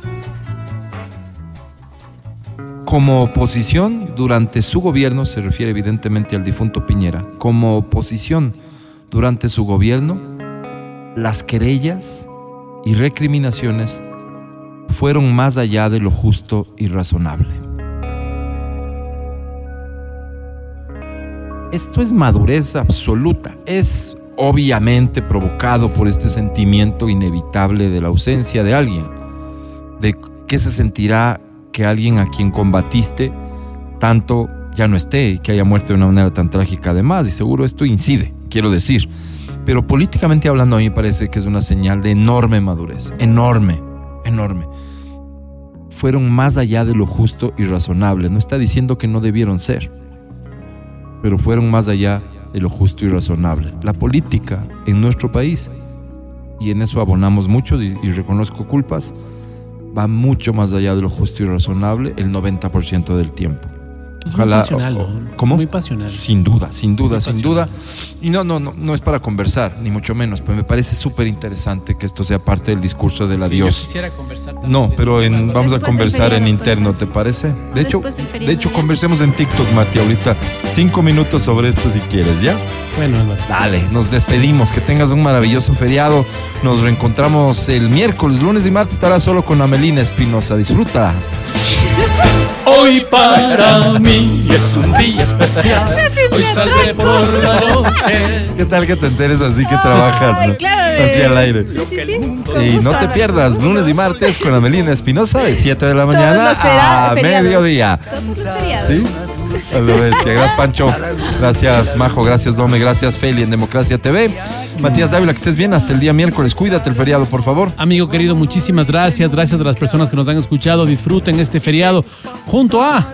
como oposición durante su gobierno, se refiere evidentemente al difunto Piñera, como oposición durante su gobierno, las querellas y recriminaciones fueron más allá de lo justo y razonable. Esto es madurez absoluta, es obviamente provocado por este sentimiento inevitable de la ausencia de alguien, de qué se sentirá que alguien a quien combatiste tanto ya no esté y que haya muerto de una manera tan trágica además, y seguro esto incide, quiero decir. Pero políticamente hablando a mí me parece que es una señal de enorme madurez, enorme, enorme. Fueron más allá de lo justo y razonable, no está diciendo que no debieron ser. pero fueron más allá de lo justo y razonable. La política en nuestro país, y en eso abonamos mucho y, y reconozco culpas, va mucho más allá de lo justo y razonable el 90% del tiempo. Es muy pasional, ¿no? ¿Cómo? Muy pasional. Sin duda, sin duda, Muy sin pasional. duda. Y no, no, no, no es para conversar, ni mucho menos, pero me parece súper interesante que esto sea parte del discurso del Sí, yo adiós. quisiera conversar también No, pero este en, vamos a Después conversar en interno. ¿te parece? De hecho, de hecho conversemos en TikTok, Mati, ahorita. Cinco minutos sobre esto si quieres, ¿ya? Bueno, Álvaro. Dale, nos despedimos, que tengas un maravilloso feriado. Nos reencontramos el miércoles, lunes y martes estará solo con Amelina Espinosa. Disfruta. Hoy para mí es un día especial. Hoy saldré por la noche. ¿Qué tal que te enteres así que trabajas? Ay, ¿no? claro, Así al aire. Sí, sí, sí. Y no te pierdas lunes y martes con Amelina Espinosa de 7 de la mañana a mediodía. ¿Sí? Gracias, Pancho. Gracias, Majo. Gracias, Dome. Gracias, Feli en Democracia TV. Matías Dávila, que estés bien hasta el día miércoles. Cuídate el feriado, por favor. Amigo querido, muchísimas gracias. Gracias a las personas que nos han escuchado. Disfruten este feriado junto a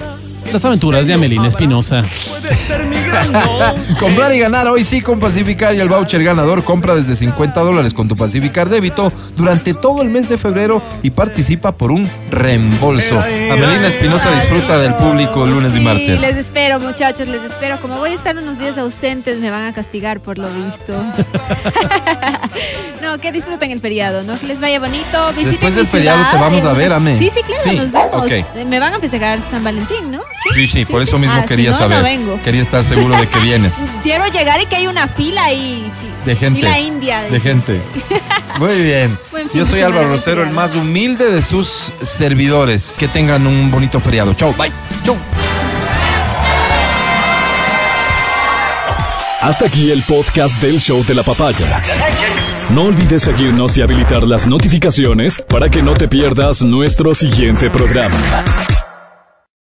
las aventuras de Amelina Espinosa. Comprar y ganar hoy sí con Pacificar y el voucher ganador compra desde 50 dólares con tu Pacificar débito durante todo el mes de febrero y participa por un reembolso. Amelina Espinosa disfruta del público lunes y Sí, martes. les espero, muchachos, les espero. Como voy a estar unos días ausentes, me van a castigar por lo visto. no, que disfruten el feriado, ¿no? Que les vaya bonito. Visiten Después del feriado te vamos a ver, Ame. Sí, sí, claro, Sí, nos vemos. Eh, Me van a festejar San Valentín, ¿no? Sí, sí, por eso mismo Ah, si quería no, saber. No vengo. Quería estar seguro de que vienes. Quiero llegar y que hay una fila y De gente. Fila india. De gente. Muy bien. Fin Yo soy Álvaro Rosero, el más humilde de sus servidores. Que tengan un bonito feriado. Chau, bye. Chau. Hasta aquí el podcast del show de la papaya. No olvides seguirnos y habilitar las notificaciones para que no te pierdas nuestro siguiente programa.